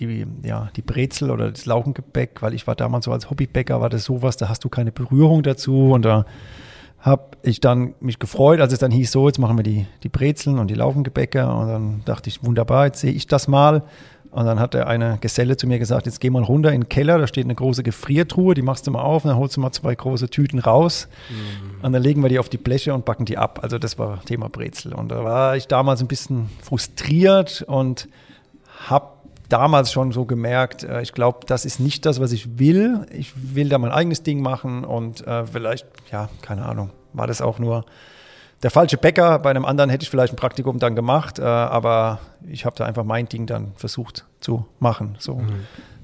die, ja, die Brezel oder das Laugengebäck, weil ich war damals so als Hobbybäcker, war das sowas, da hast du keine Berührung dazu und da habe ich dann mich gefreut, als es dann hieß, so, jetzt machen wir die, die Brezeln und die Laugengebäcke. Und dann dachte ich, wunderbar, jetzt sehe ich das mal. Und dann hat der eine Geselle zu mir gesagt, jetzt geh mal runter in den Keller, da steht eine große Gefriertruhe, die machst du mal auf und dann holst du mal zwei große Tüten raus. Und dann legen wir die auf die Bleche und backen die ab. Also das war Thema Brezel. Und da war ich damals ein bisschen frustriert und habe damals schon so gemerkt, äh, ich glaube, das ist nicht das, was ich will. Ich will da mein eigenes Ding machen und äh, vielleicht, ja, keine Ahnung, war das auch nur der falsche Bäcker. Bei einem anderen hätte ich vielleicht ein Praktikum dann gemacht, äh, aber ich habe da einfach mein Ding dann versucht zu machen. So,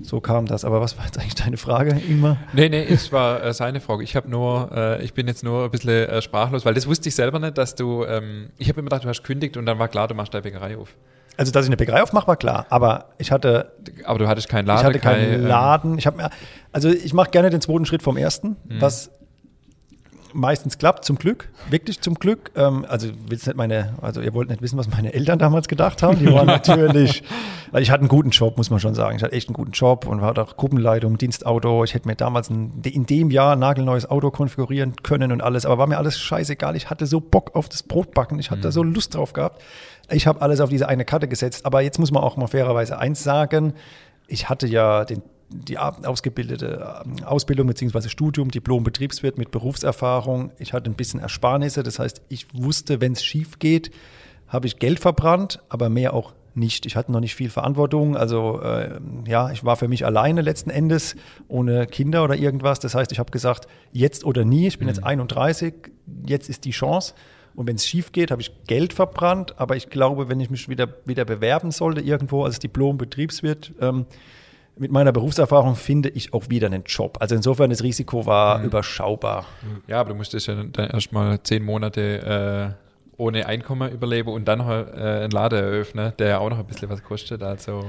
so kam das. Aber was war jetzt eigentlich deine Frage, Ingmar? Nee, nee, es war äh, seine Frage. Ich habe nur, äh, ich bin jetzt nur ein bisschen äh, sprachlos, weil das wusste ich selber nicht, dass du, ähm, ich habe immer gedacht, du hast kündigt und dann war klar, du machst deine Bäckerei auf. Also, dass ich eine Bäckerei aufmache, war klar. Aber ich hatte Aber du hattest keinen Laden, ich hatte keinen kein, ähm, Laden. Ich habe also ich mache gerne den zweiten Schritt vom ersten, Mhm. was meistens klappt, zum Glück, wirklich zum Glück. Ähm, also willst nicht meine, also ihr wollt nicht wissen, was meine Eltern damals gedacht haben. Die waren natürlich, weil ich hatte einen guten Job, muss man schon sagen. Ich hatte echt einen guten Job und war auch Gruppenleitung, Dienstauto. Ich hätte mir damals ein, in dem Jahr ein nagelneues Auto konfigurieren können und alles, aber war mir alles scheißegal. Ich hatte so Bock auf das Brotbacken, ich hatte da so Lust drauf gehabt. Ich habe alles auf diese eine Karte gesetzt, aber jetzt muss man auch mal fairerweise eins sagen. Ich hatte ja den, die ausgebildete ähm, Ausbildung bzw. Studium, Diplom Betriebswirt mit Berufserfahrung. Ich hatte ein bisschen Ersparnisse, das heißt, ich wusste, wenn es schief geht, habe ich Geld verbrannt, aber mehr auch nicht. Ich hatte noch nicht viel Verantwortung, also äh, ja, ich war für mich alleine letzten Endes, ohne Kinder oder irgendwas. Das heißt, ich habe gesagt, jetzt oder nie, ich bin jetzt 31, jetzt ist die Chance. Und wenn es schief geht, habe ich Geld verbrannt. Aber ich glaube, wenn ich mich wieder, wieder bewerben sollte, irgendwo als Diplom-Betriebswirt, ähm, mit meiner Berufserfahrung finde ich auch wieder einen Job. Also insofern, das Risiko war überschaubar. Ja, aber du musstest ja dann erstmal zehn Monate äh, ohne Einkommen überleben und dann noch äh, einen Laden eröffnen, der ja auch noch ein bisschen was kostet. Also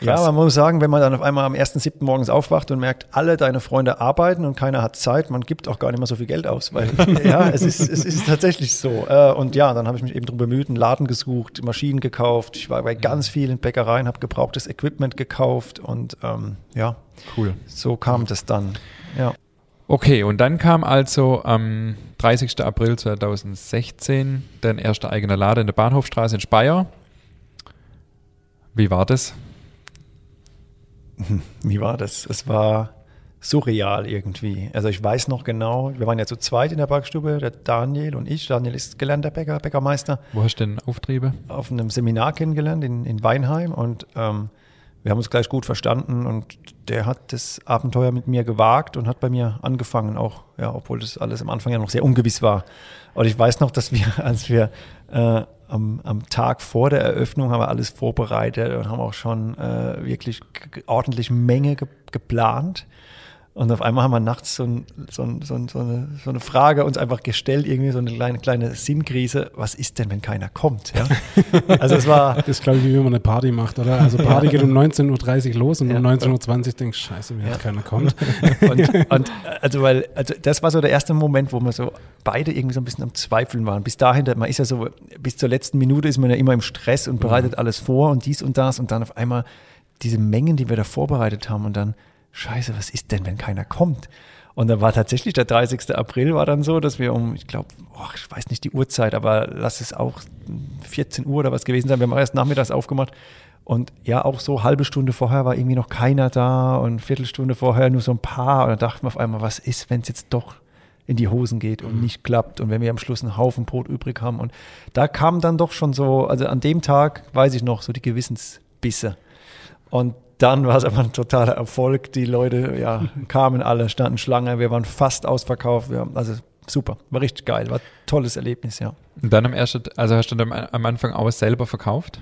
Ja, man muss sagen, wenn man dann auf einmal am 1.7. morgens aufwacht und merkt, alle deine Freunde arbeiten und keiner hat Zeit, man gibt auch gar nicht mehr so viel Geld aus, weil ja, es ist, es ist tatsächlich so. Äh, Und ja, dann habe ich mich eben darum bemüht, einen Laden gesucht, Maschinen gekauft. Ich war bei ganz vielen Bäckereien, habe gebrauchtes Equipment gekauft und ähm, ja, Cool. so kam das dann. Ja. Okay, und dann kam also am 30. April 2016 dein erster eigener Laden in der Bahnhofstraße in Speyer. Wie war das? Wie war das? Es war surreal irgendwie. Also ich weiß noch genau, wir waren ja zu zweit in der Backstube, der Daniel und ich. Daniel ist gelernter Bäcker, Bäckermeister. Wo hast du denn Auftriebe? auf einem Seminar kennengelernt in, in Weinheim und ähm, wir haben uns gleich gut verstanden und der hat das Abenteuer mit mir gewagt und hat bei mir angefangen, auch, ja, obwohl das alles am Anfang ja noch sehr ungewiss war. Und ich weiß noch, dass wir, als wir äh, am, am Tag vor der Eröffnung haben wir alles vorbereitet und haben auch schon äh, wirklich ordentlich Menge ge geplant. Und auf einmal haben wir nachts so, ein, so, ein, so, ein, so, eine, so eine Frage uns einfach gestellt, irgendwie so eine kleine, kleine Sinnkrise. Was ist denn, wenn keiner kommt? Ja? Also es war, Das ist, glaube ich, wie wenn man eine Party macht, oder? Also Party geht um 19.30 Uhr los und Ja. um 19.20 Uhr denkst scheiße, wenn Ja. jetzt keiner kommt. und, und also weil, also das war so der erste Moment, wo wir so beide irgendwie so ein bisschen am Zweifeln waren. Bis dahin, man ist ja so, bis zur letzten Minute ist man ja immer im Stress und bereitet alles vor und dies und das und dann auf einmal diese Mengen, die wir da vorbereitet haben und dann, scheiße, was ist denn, wenn keiner kommt? Und dann war tatsächlich der 30. April war dann so, dass wir um, ich glaube, ich weiß nicht die Uhrzeit, aber lass es auch 14 Uhr oder was gewesen sein. Wir haben erst nachmittags aufgemacht. Und ja, auch so halbe Stunde vorher war irgendwie noch keiner da und Viertelstunde vorher nur so ein paar. Und dann dachten wir auf einmal, was ist, wenn es jetzt doch in die Hosen geht und nicht klappt und wenn wir am Schluss einen Haufen Brot übrig haben. Und da kam dann doch schon so, also an dem Tag weiß ich noch, so die Gewissensbisse. Und dann war es aber ein totaler Erfolg. Die Leute ja, kamen alle, standen Schlange, wir waren fast ausverkauft. Wir haben, also super, war richtig geil, war ein tolles Erlebnis, ja. Und dann am ersten, also hast du dann am, Anfang auch selber verkauft?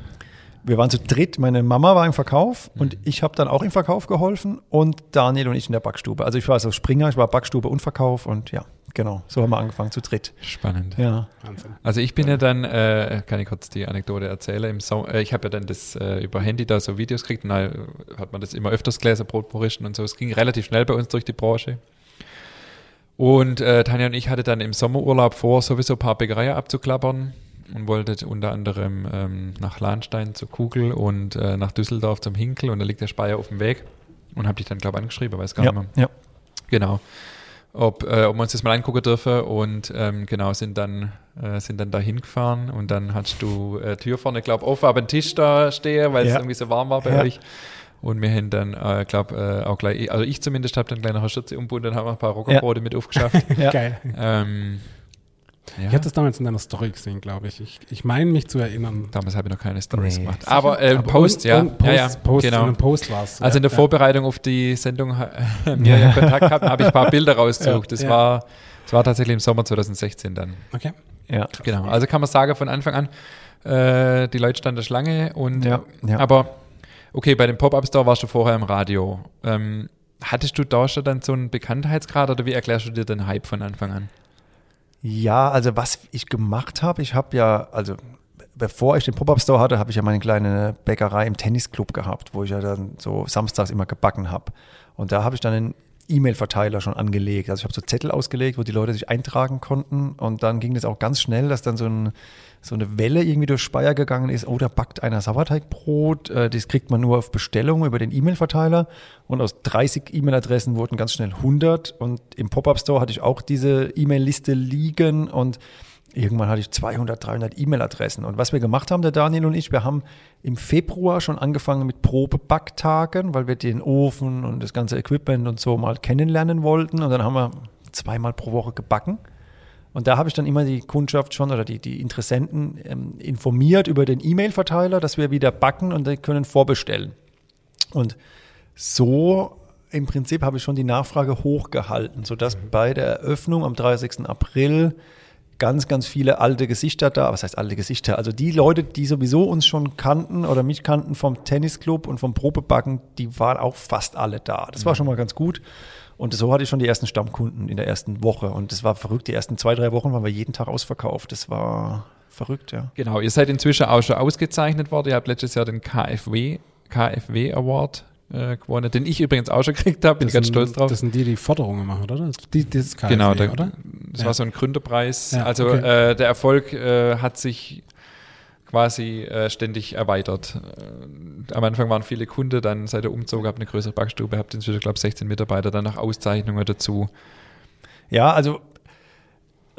Wir waren zu dritt, meine Mama war im Verkauf und ich habe dann auch im Verkauf geholfen und Daniel und ich in der Backstube. Also ich war so Springer, ich war Backstube und Verkauf und ja, genau, so haben wir angefangen zu dritt. Spannend. Ja. Wahnsinn. Also ich bin ja dann, äh, kann ich kurz die Anekdote erzählen, im Sommer, äh, ich habe ja dann das äh, über Handy da so Videos gekriegt und da hat man das immer öfters Gläser Brotpuristen und so. Es ging relativ schnell bei uns durch die Branche. Und äh, Tanja und ich hatte dann im Sommerurlaub vor, sowieso ein paar Bäckereien abzuklappern und wollte unter anderem ähm, nach Lahnstein zur Kugel und äh, nach Düsseldorf zum Hinkel und da liegt der Speyer auf dem Weg und habe dich dann, glaube ich, angeschrieben, weiß gar Ja, nicht mehr. ja. Genau. Ob, äh, ob wir uns das mal angucken dürfen und ähm, genau sind dann äh, sind dann da hingefahren und dann hast du äh, Tür vorne, glaube ich, offen, aber ein Tisch da stehen, weil es Ja. irgendwie so warm war bei Ja. euch. Und wir haben dann, äh, glaube äh, auch gleich, also ich zumindest habe dann gleich noch eine Schürze umgebunden und habe ein paar Rockerbrote mit aufgeschafft. Ja. Geil. ähm, ja. Ich hatte das damals in deiner Story gesehen, glaube ich. Ich, ich meine mich zu erinnern. Damals habe ich noch keine Stories Nee. gemacht. Aber, äh, Aber Post, ja. Post, ja, ja. Post, genau. in einem Post war es. Also in der Vorbereitung auf die Sendung haben wir ja Kontakt gehabt, habe ich ein paar Bilder rausgesucht. Das, Ja. war, das war tatsächlich im Sommer 2016 dann. Okay. Ja. Genau. Also kann man sagen, von Anfang an, äh, die Leute standen Schlange und Ja, ja. aber okay, bei dem Pop-Up-Store warst du vorher im Radio. Ähm, hattest du da schon dann so einen Bekanntheitsgrad oder wie erklärst du dir den Hype von Anfang an? Ja, also was ich gemacht habe, ich habe ja, also bevor ich den Pop-Up-Store hatte, habe ich ja meine kleine Bäckerei im Tennisclub gehabt, wo ich ja dann so samstags immer gebacken habe. Und da habe ich dann einen E-Mail-Verteiler schon angelegt. Also ich habe so Zettel ausgelegt, wo die Leute sich eintragen konnten. Und dann ging das auch ganz schnell, dass dann so, ein, so eine Welle irgendwie durch Speyer gegangen ist. Oh, da backt einer Sauerteigbrot. Äh, Das kriegt man nur auf Bestellung über den E-Mail-Verteiler. Und aus 30 E-Mail-Adressen wurden ganz schnell 100. Und im Pop-Up-Store hatte ich auch diese E-Mail-Liste liegen. Und Irgendwann hatte ich 200, 300 E-Mail-Adressen. Und was wir gemacht haben, der Daniel und ich, wir haben im Februar schon angefangen mit Probebackktagen, weil wir den Ofen und das ganze Equipment und so mal kennenlernen wollten. Und dann haben wir zweimal pro Woche gebacken. Und da habe ich dann immer die Kundschaft schon oder die, die Interessenten ähm, informiert über den E-Mail-Verteiler, dass wir wieder backen und die können vorbestellen. Und so im Prinzip habe ich schon die Nachfrage hochgehalten, sodass bei der Eröffnung am 30. April ganz, ganz viele alte Gesichter da, was heißt alte Gesichter? Also die Leute, die sowieso uns schon kannten oder mich kannten vom Tennisclub und vom Probebacken, die waren auch fast alle da. Das war schon mal ganz gut. Und so hatte ich schon die ersten Stammkunden in der ersten Woche. Und das war verrückt. Die ersten zwei, drei Wochen waren wir jeden Tag ausverkauft. Das war verrückt, ja. Genau, ihr seid inzwischen auch schon ausgezeichnet worden. Ihr habt letztes Jahr den KfW KfW Award äh, gewonnen, den ich übrigens auch schon gekriegt habe, bin Das ganz sind- stolz drauf. Das sind die, die Forderungen machen, oder? Die, das ist KfW, genau, der, oder? das Ja. war so ein Gründerpreis. Ja, also okay. äh, der Erfolg äh, hat sich quasi äh, ständig erweitert. Äh, am Anfang waren viele Kunden, dann seit der Umzug habe eine größere Backstube, habt inzwischen, glaube ich, 16 Mitarbeiter, dann noch Auszeichnungen dazu. Ja, also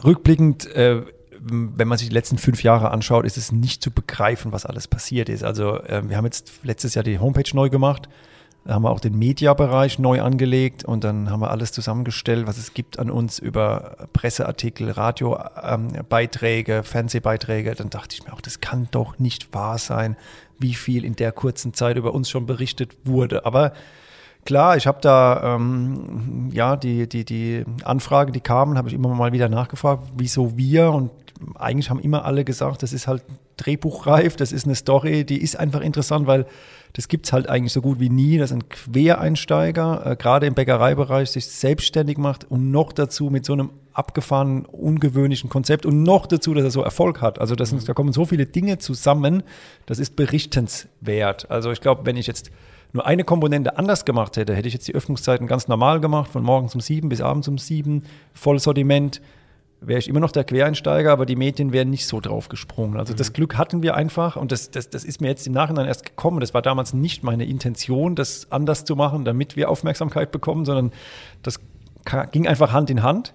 rückblickend, äh, wenn man sich die letzten fünf Jahre anschaut, ist es nicht zu begreifen, was alles passiert ist. Also äh, wir haben jetzt letztes Jahr die Homepage neu gemacht, da haben wir auch den Media-Bereich neu angelegt und dann haben wir alles zusammengestellt, was es gibt an uns über Presseartikel, Radiobeiträge, Fernsehbeiträge. Dann dachte ich mir auch, das kann doch nicht wahr sein, wie viel in der kurzen Zeit über uns schon berichtet wurde. Aber Klar, ich habe da ähm, ja die, die, die Anfragen, die kamen, habe ich immer mal wieder nachgefragt, wieso wir und eigentlich haben immer alle gesagt, das ist halt drehbuchreif, das ist eine Story, die ist einfach interessant, weil das gibt's halt eigentlich so gut wie nie, dass ein Quereinsteiger, äh, gerade im Bäckereibereich, sich selbstständig macht und noch dazu mit so einem abgefahrenen, ungewöhnlichen Konzept und noch dazu, dass er so Erfolg hat. Also das, sind- da kommen so viele Dinge zusammen, das ist berichtenswert. Also ich glaube, wenn ich jetzt nur eine Komponente anders gemacht hätte, hätte ich jetzt die Öffnungszeiten ganz normal gemacht, von morgens um sieben bis abends um sieben, Vollsortiment, wäre ich immer noch der Quereinsteiger, aber die Medien wären nicht so drauf gesprungen. Also das Glück hatten wir einfach und das, das, das ist mir jetzt im Nachhinein erst gekommen. Das war damals nicht meine Intention, das anders zu machen, damit wir Aufmerksamkeit bekommen, sondern das ging einfach Hand in Hand.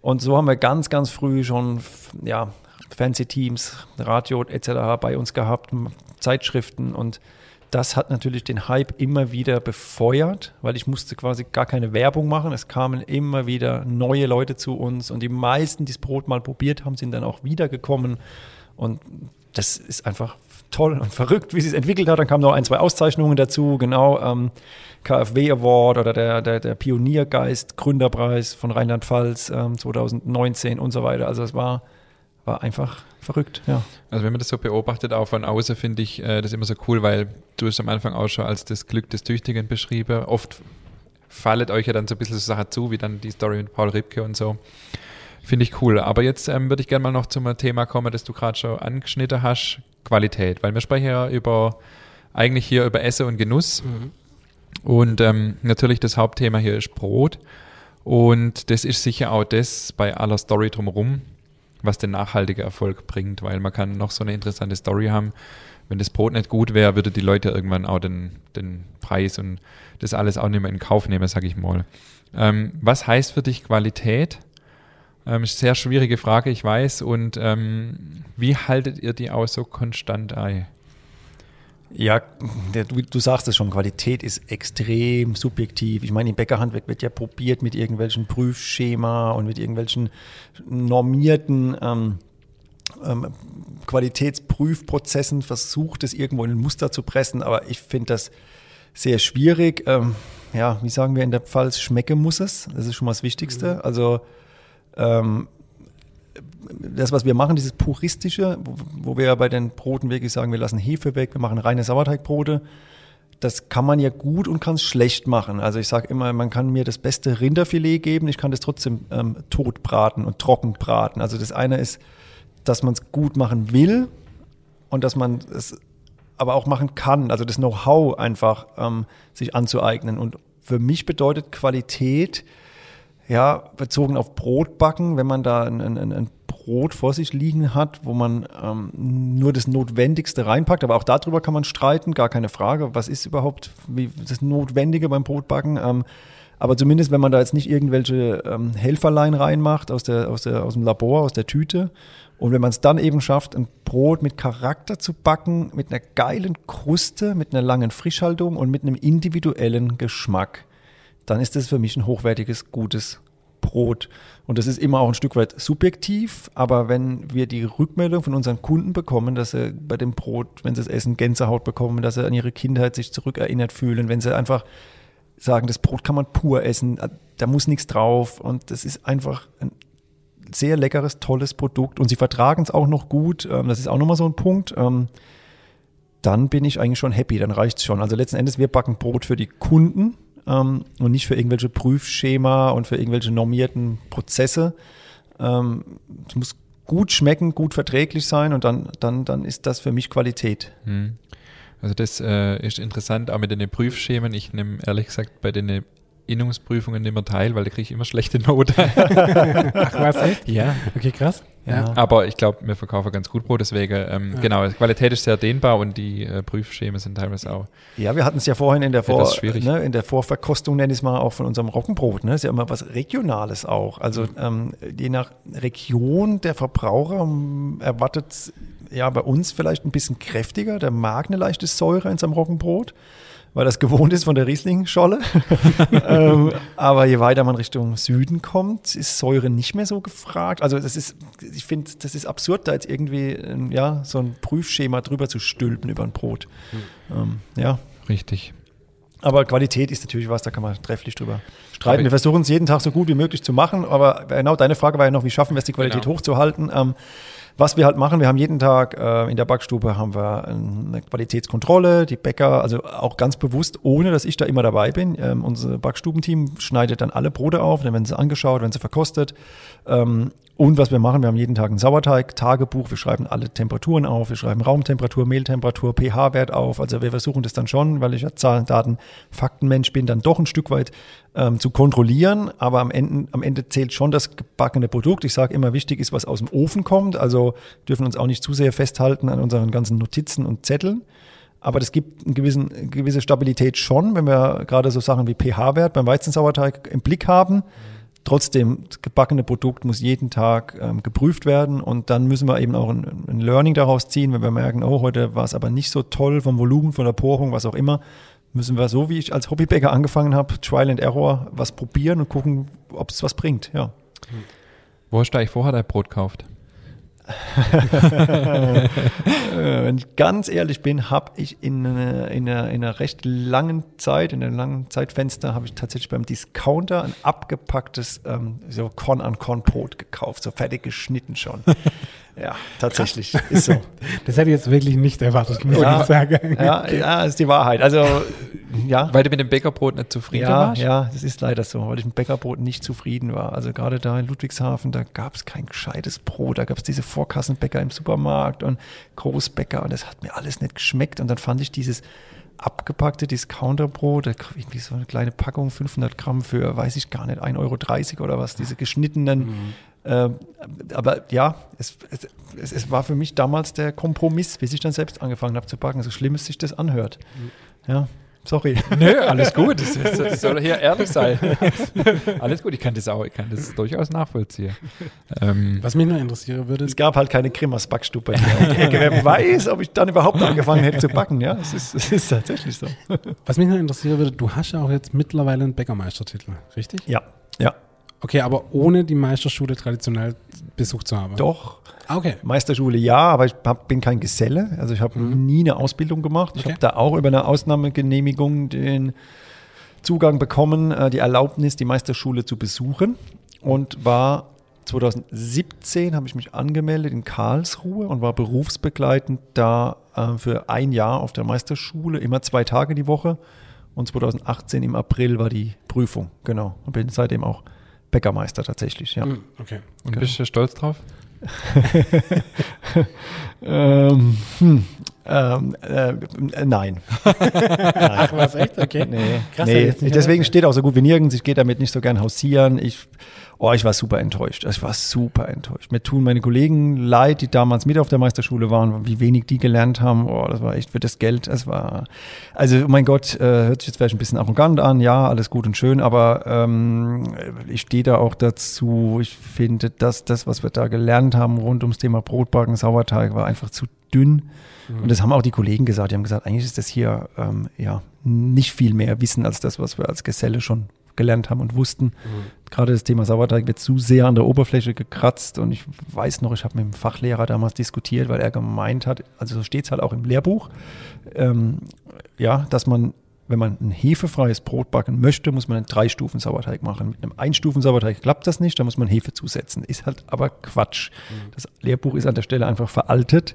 Und so haben wir ganz, ganz früh schon ja, Fernseh-Teams, Radio etc. bei uns gehabt, Zeitschriften und das hat natürlich den Hype immer wieder befeuert, weil ich musste quasi gar keine Werbung machen. Es kamen immer wieder neue Leute zu uns und die meisten, die das Brot mal probiert haben, sind dann auch wiedergekommen. Und das ist einfach toll und verrückt, wie es sich entwickelt hat. Dann kamen noch ein, zwei Auszeichnungen dazu, genau, ähm, KfW Award oder der, der, der Pioniergeist Gründerpreis von Rheinland-Pfalz ähm, 2019 und so weiter. Also es war, war einfach verrückt, ja. Also wenn man das so beobachtet, auch von außen, finde ich äh, das immer so cool, weil du es am Anfang auch schon als das Glück des Tüchtigen beschrieben. Oft fallet euch ja dann so ein bisschen so Sachen zu, wie dann die Story mit Paul Ripke und so. Finde ich cool. Aber jetzt ähm, würde ich gerne mal noch zum Thema kommen, das du gerade schon angeschnitten hast, Qualität. Weil wir sprechen ja über, eigentlich hier über Essen und Genuss. Und ähm, natürlich das Hauptthema hier ist Brot. Und das ist sicher auch das bei aller Story drumherum, was den nachhaltigen Erfolg bringt, weil man kann noch so eine interessante Story haben. Wenn das Brot nicht gut wäre, würde die Leute irgendwann auch den, den Preis und das alles auch nicht mehr in Kauf nehmen, sag ich mal. Ähm, was heißt für dich Qualität? Ähm, sehr schwierige Frage, ich weiß. Und ähm, wie haltet ihr die auch so konstant ein? Ja, der, du, du sagst es schon, Qualität ist extrem subjektiv. Ich meine, im Bäckerhandwerk wird ja probiert mit irgendwelchen Prüfschema und mit irgendwelchen normierten ähm, ähm, Qualitätsprüfprozessen versucht, es irgendwo in ein Muster zu pressen, aber ich finde das sehr schwierig. Ähm, ja, wie sagen wir in der Pfalz, schmecke muss es. Das ist schon mal das Wichtigste. Also ähm, das, was wir machen, dieses puristische, wo, wo wir ja bei den Broten wirklich sagen, wir lassen Hefe weg, wir machen reine Sauerteigbrote. Das kann man ja gut und kann es schlecht machen. Also ich sage immer, man kann mir das beste Rinderfilet geben, ich kann das trotzdem ähm, tot braten und trocken braten. Also das eine ist, dass man es gut machen will und dass man es aber auch machen kann. Also das Know-how einfach ähm, sich anzueignen. Und für mich bedeutet Qualität, ja, bezogen auf Brotbacken, wenn man da ein, ein, ein Brot vor sich liegen hat, wo man ähm, nur das Notwendigste reinpackt, aber auch darüber kann man streiten, gar keine Frage. Was ist überhaupt wie, das Notwendige beim Brotbacken? Ähm, aber zumindest, wenn man da jetzt nicht irgendwelche ähm, Helferlein reinmacht aus, der, aus, der, aus dem Labor, aus der Tüte, und wenn man es dann eben schafft, ein Brot mit Charakter zu backen, mit einer geilen Kruste, mit einer langen Frischhaltung und mit einem individuellen Geschmack, dann ist das für mich ein hochwertiges, gutes Brot. Und das ist immer auch ein Stück weit subjektiv, aber wenn wir die Rückmeldung von unseren Kunden bekommen, dass sie bei dem Brot, wenn sie es essen, Gänsehaut bekommen, dass sie an ihre Kindheit sich zurückerinnert fühlen, wenn sie einfach sagen, das Brot kann man pur essen, da muss nichts drauf und das ist einfach ein sehr leckeres, tolles Produkt und sie vertragen es auch noch gut, ähm, das ist auch nochmal so ein Punkt. Ähm, dann bin ich eigentlich schon happy, dann reicht es schon. Also letzten Endes, wir backen Brot für die Kunden ähm, und nicht für irgendwelche Prüfschema und für irgendwelche normierten Prozesse. Ähm, es muss gut schmecken, gut verträglich sein und dann, dann, dann ist das für mich Qualität. Hm. Also das äh, ist interessant, auch mit den Prüfschemen. Ich nehme ehrlich gesagt bei den Innungsprüfungen nicht mehr teil, weil da kriege ich immer schlechte Noten. Ach, was, echt? ja. Okay, krass. Ja. Aber ich glaube, wir verkaufen ganz gut Brot, deswegen, ähm, Ja. genau, Qualität ist sehr dehnbar und die äh, Prüfschemen sind teilweise auch. Ja, wir hatten es ja vorhin in der, Vor ne, in der Vorverkostung, nenne ich es mal, auch von unserem Roggenbrot. Ne? Ist ja immer was Regionales auch. Also ähm, je nach Region der Verbraucher ähm, erwartet ja bei uns vielleicht ein bisschen kräftiger. Der mag eine leichte Säure in seinem Roggenbrot, weil das gewohnt ist von der Riesling-Scholle. ähm, aber je weiter man Richtung Süden kommt, ist Säure nicht mehr so gefragt. Also das ist, ich finde, das ist absurd, da jetzt irgendwie ähm, ja, so ein Prüfschema drüber zu stülpen über ein Brot. Ähm, ja. Richtig. Aber Qualität ist natürlich was, da kann man trefflich drüber streiten. Wir versuchen es jeden Tag so gut wie möglich zu machen, aber genau deine Frage war ja noch, wie schaffen wir es, die Qualität Genau. hochzuhalten? Ähm, was wir halt machen, wir haben jeden Tag äh, in der Backstube haben wir eine Qualitätskontrolle, die Bäcker, also auch ganz bewusst, ohne dass ich da immer dabei bin. Ähm, unser Backstubenteam schneidet dann alle Brote auf, dann werden sie angeschaut, werden sie verkostet. Ähm, und was wir machen, wir haben jeden Tag ein Sauerteig-Tagebuch, wir schreiben alle Temperaturen auf, wir schreiben Raumtemperatur, Mehltemperatur, pH-Wert auf. Also wir versuchen das dann schon, weil ich ja Zahlen, Daten, Faktenmensch bin, dann doch ein Stück weit ähm, zu kontrollieren. Aber am Ende, am Ende zählt schon das gebackene Produkt. Ich sage immer, wichtig ist, was aus dem Ofen kommt. Also dürfen uns auch nicht zu sehr festhalten an unseren ganzen Notizen und Zetteln. Aber das gibt einen gewissen, eine gewisse Stabilität schon, wenn wir gerade so Sachen wie pH-Wert beim Weizensauerteig im Blick haben. Trotzdem, das gebackene Produkt muss jeden Tag ähm, geprüft werden und dann müssen wir eben auch ein, ein Learning daraus ziehen, wenn wir merken, oh, heute war es aber nicht so toll vom Volumen, von der Porung, was auch immer, müssen wir so, wie ich als Hobbybäcker angefangen habe, Trial and Error, was probieren und gucken, ob es was bringt, ja. Wo hast du eigentlich vorher dein Brot gekauft? Äh, wenn ich ganz ehrlich bin, habe ich in, einer- in, einer, in einer recht langen Zeit, in einem langen Zeitfenster, habe ich tatsächlich beim Discounter ein abgepacktes ähm, so Korn-an-Korn-Brot gekauft, so fertig geschnitten schon. Ja, tatsächlich, ist so. Das hätte ich jetzt wirklich nicht erwartet, muss Ja. ich sagen. Ja, ja, ist die Wahrheit. Also, ja. Weil du mit dem Bäckerbrot nicht zufrieden Ja, warst? ja, das ist leider so, weil ich mit Bäckerbrot nicht zufrieden war. Also gerade da in Ludwigshafen, da gab es kein gescheites Brot. Da gab es diese Vorkassenbäcker im Supermarkt und Großbäcker und das hat mir alles nicht geschmeckt. Und dann fand ich dieses abgepackte Discounterbrot, da krieg ich irgendwie so eine kleine Packung, 500 Gramm für, weiß ich gar nicht, 1,30 Euro oder was, diese geschnittenen. Ähm, aber ja, es, es, es, war für mich damals der Kompromiss, bis ich dann selbst angefangen habe zu backen, so schlimm es sich das anhört. Ja, sorry. Nö, alles gut. Das, das, das soll hier ehrlich sein. alles gut, ich kann das auch, ich kann das durchaus nachvollziehen. Ähm, Was mich noch interessieren würde, Es gab halt keine Grimmers Backstube hier. Wer weiß, ob ich dann überhaupt angefangen hätte zu backen. Ja, es ist, es ist tatsächlich so. was mich noch interessieren würde, du hast ja auch jetzt mittlerweile einen Bäckermeistertitel, richtig? Ja, ja, Okay, aber ohne die Meisterschule traditionell besucht zu haben. doch. Ah, Okay. Meisterschule ja, aber ich hab, bin kein Geselle. Also ich habe nie eine Ausbildung gemacht. Ich Okay. habe da auch über eine Ausnahmegenehmigung den Zugang bekommen, äh, die Erlaubnis, die Meisterschule zu besuchen und war 2017 habe ich mich angemeldet in Karlsruhe und war berufsbegleitend da äh, für ein Jahr auf der Meisterschule, immer zwei Tage die Woche. Und 2018 im April war die Prüfung, genau. Und bin seitdem auch Bäckermeister tatsächlich, ja. Hm, Okay. und bist du stolz drauf? Ähm, hm, ähm, äh, nein. Ach, was echt? Okay. Nee, Krass, nee. deswegen steht auch so gut wie nirgends. Ich gehe damit nicht so gern hausieren. Ich, oh, ich war super enttäuscht. Ich war super enttäuscht. Mir tun meine Kollegen leid, die damals mit auf der Meisterschule waren, wie wenig die gelernt haben. Oh, das war echt für das Geld. Es war, also oh mein Gott, äh, hört sich jetzt vielleicht ein bisschen arrogant an. Ja, alles gut und schön, aber ähm, ich stehe da auch dazu. Ich finde, dass das, was wir da gelernt haben rund ums Thema Brotbacken, Sauerteig, war einfach zu dünn. Und das haben auch die Kollegen gesagt. Die haben gesagt, eigentlich ist das hier ähm, ja nicht viel mehr Wissen als das, was wir als Geselle schon gelernt haben und wussten. Gerade das Thema Sauerteig wird zu sehr an der Oberfläche gekratzt. Und ich weiß noch, ich habe mit dem Fachlehrer damals diskutiert, weil er gemeint hat, also so steht es halt auch im Lehrbuch, ähm, ja, dass man, wenn man ein hefefreies Brot backen möchte, muss man einen Drei-Stufen-Sauerteig machen. Mit einem Ein-Stufen-Sauerteig klappt das nicht, da muss man Hefe zusetzen. Ist halt aber Quatsch. Das Lehrbuch ist an der Stelle einfach veraltet.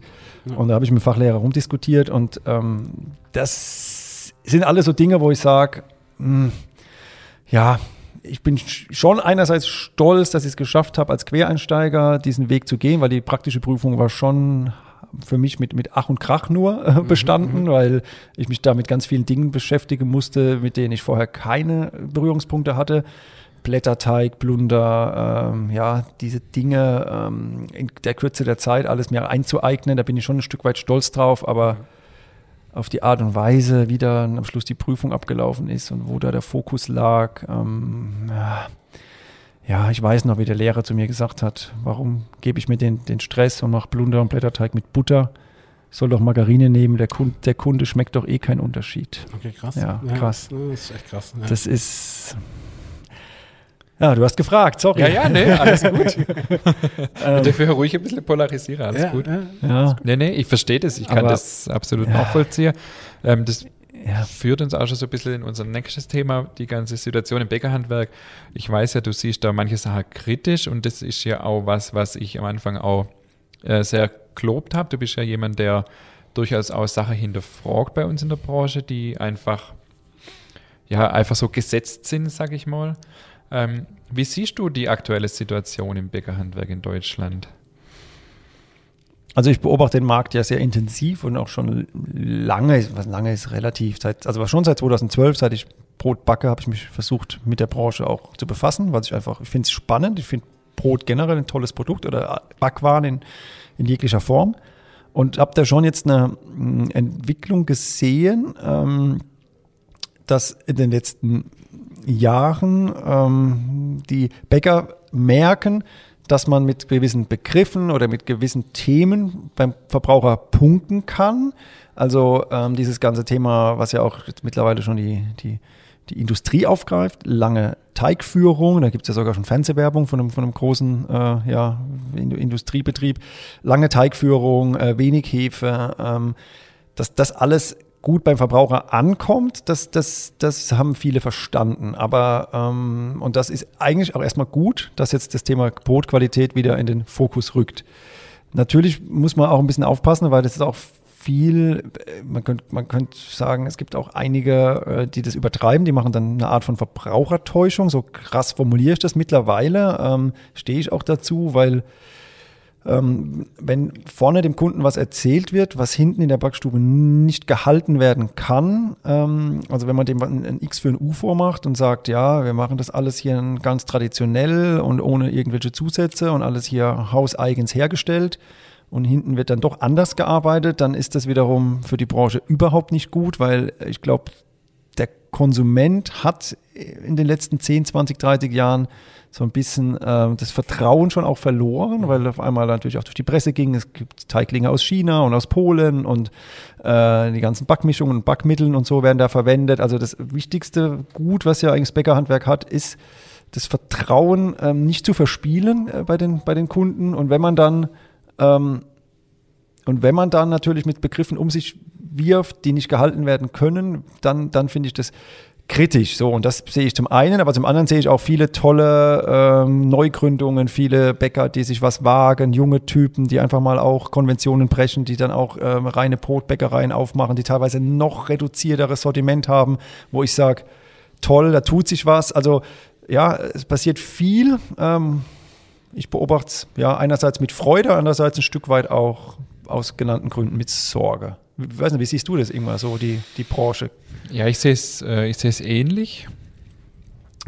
Und da habe ich mit dem Fachlehrer rumdiskutiert und ähm, das sind alles so Dinge, wo ich sage, ja, ich bin sch- schon einerseits stolz, dass ich es geschafft habe, als Quereinsteiger diesen Weg zu gehen, weil die praktische Prüfung war schon für mich mit, mit Ach und Krach nur äh, bestanden, mhm. weil ich mich da mit ganz vielen Dingen beschäftigen musste, mit denen ich vorher keine Berührungspunkte hatte. Blätterteig, Blunder, ähm, ja, diese Dinge ähm, in der Kürze der Zeit alles mir einzueignen, da bin ich schon ein Stück weit stolz drauf, aber auf die Art und Weise, wie dann am Schluss die Prüfung abgelaufen ist und wo da der Fokus lag, ähm, ja, ich weiß noch, wie der Lehrer zu mir gesagt hat, warum gebe ich mir den, den Stress und mache Blunder und Blätterteig mit Butter? Ich soll doch Margarine nehmen, der Kunde, der Kunde schmeckt doch eh keinen Unterschied. Okay, krass. Ja, krass. Ja, das ist echt krass. Ja. Das ist, ja, du hast gefragt, sorry. Ja, ja, nee, alles gut. ähm, dafür ruhig ein bisschen polarisieren, alles ja, gut. Ja, ja. Nee, nee, ich verstehe das, ich kann Aber, das absolut ja. nachvollziehen. Ähm, das ja. führt uns auch schon so ein bisschen in unser nächstes Thema, die ganze Situation im Bäckerhandwerk. Ich weiß ja, du siehst da manche Sachen kritisch und das ist ja auch was, was ich am Anfang auch äh, sehr gelobt habe. Du bist ja jemand, der durchaus auch Sachen hinterfragt bei uns in der Branche, die einfach ja einfach so gesetzt sind, sag ich mal. Ähm, wie siehst du die aktuelle Situation im Bäckerhandwerk in Deutschland? Also ich beobachte den Markt ja sehr intensiv und auch schon lange, was lange ist relativ, seit, also schon seit 2012, seit ich Brot backe, habe ich mich versucht mit der Branche auch zu befassen, weil ich einfach, ich finde es spannend, ich finde Brot generell ein tolles Produkt oder Backwaren in, in jeglicher Form und habe da schon jetzt eine mm, Entwicklung gesehen, ähm, dass in den letzten Jahren ähm, die Bäcker merken, dass man mit gewissen Begriffen oder mit gewissen Themen beim Verbraucher punkten kann. Also ähm, dieses ganze Thema, was ja auch mittlerweile schon die, die, die Industrie aufgreift, lange Teigführung, da gibt es ja sogar schon Fernsehwerbung von einem, von einem großen äh, ja, Industriebetrieb, lange Teigführung, äh, wenig Hefe, ähm, dass das alles gut beim Verbraucher ankommt, das, das, das haben viele verstanden. Aber, ähm, und das ist eigentlich auch erstmal gut, dass jetzt das Thema Brotqualität wieder in den Fokus rückt. Natürlich muss man auch ein bisschen aufpassen, weil das ist auch viel, man könnte, man könnte sagen, es gibt auch einige, äh, die das übertreiben, die machen dann eine Art von Verbrauchertäuschung. So krass formuliere ich das mittlerweile, ähm, stehe ich auch dazu, weil ähm, wenn vorne dem Kunden was erzählt wird, was hinten in der Backstube nicht gehalten werden kann, ähm, also wenn man dem ein, ein, X für ein U vormacht und sagt, ja, wir machen das alles hier ganz traditionell und ohne irgendwelche Zusätze und alles hier hauseigens hergestellt und hinten wird dann doch anders gearbeitet, dann ist das wiederum für die Branche überhaupt nicht gut, weil ich glaube, Konsument hat in den letzten 10, 20, 30 Jahren so ein bisschen äh, das Vertrauen schon auch verloren, weil auf einmal natürlich auch durch die Presse ging, es gibt Teiglinge aus China und aus Polen und äh, die ganzen Backmischungen und Backmitteln und so werden da verwendet. Also das wichtigste Gut, was ja eigentlich das Bäckerhandwerk hat, ist das Vertrauen ähm, nicht zu verspielen äh, bei, den, bei den Kunden. Und wenn man dann ähm, und wenn man dann natürlich mit Begriffen um sich wirft, die nicht gehalten werden können, dann, dann finde ich das kritisch. So, und das sehe ich zum einen, aber zum anderen sehe ich auch viele tolle ähm, Neugründungen, viele Bäcker, die sich was wagen, junge Typen, die einfach mal auch Konventionen brechen, die dann auch ähm, reine Brotbäckereien aufmachen, die teilweise noch reduzierteres Sortiment haben, wo ich sage, toll, da tut sich was. Also ja, es passiert viel. Ähm, ich beobachte es ja einerseits mit Freude, andererseits ein Stück weit auch aus genannten Gründen mit Sorge. Ich weiß nicht, wie siehst du das immer so, die, die Branche? Ja, ich sehe es äh, ich sehe es ähnlich.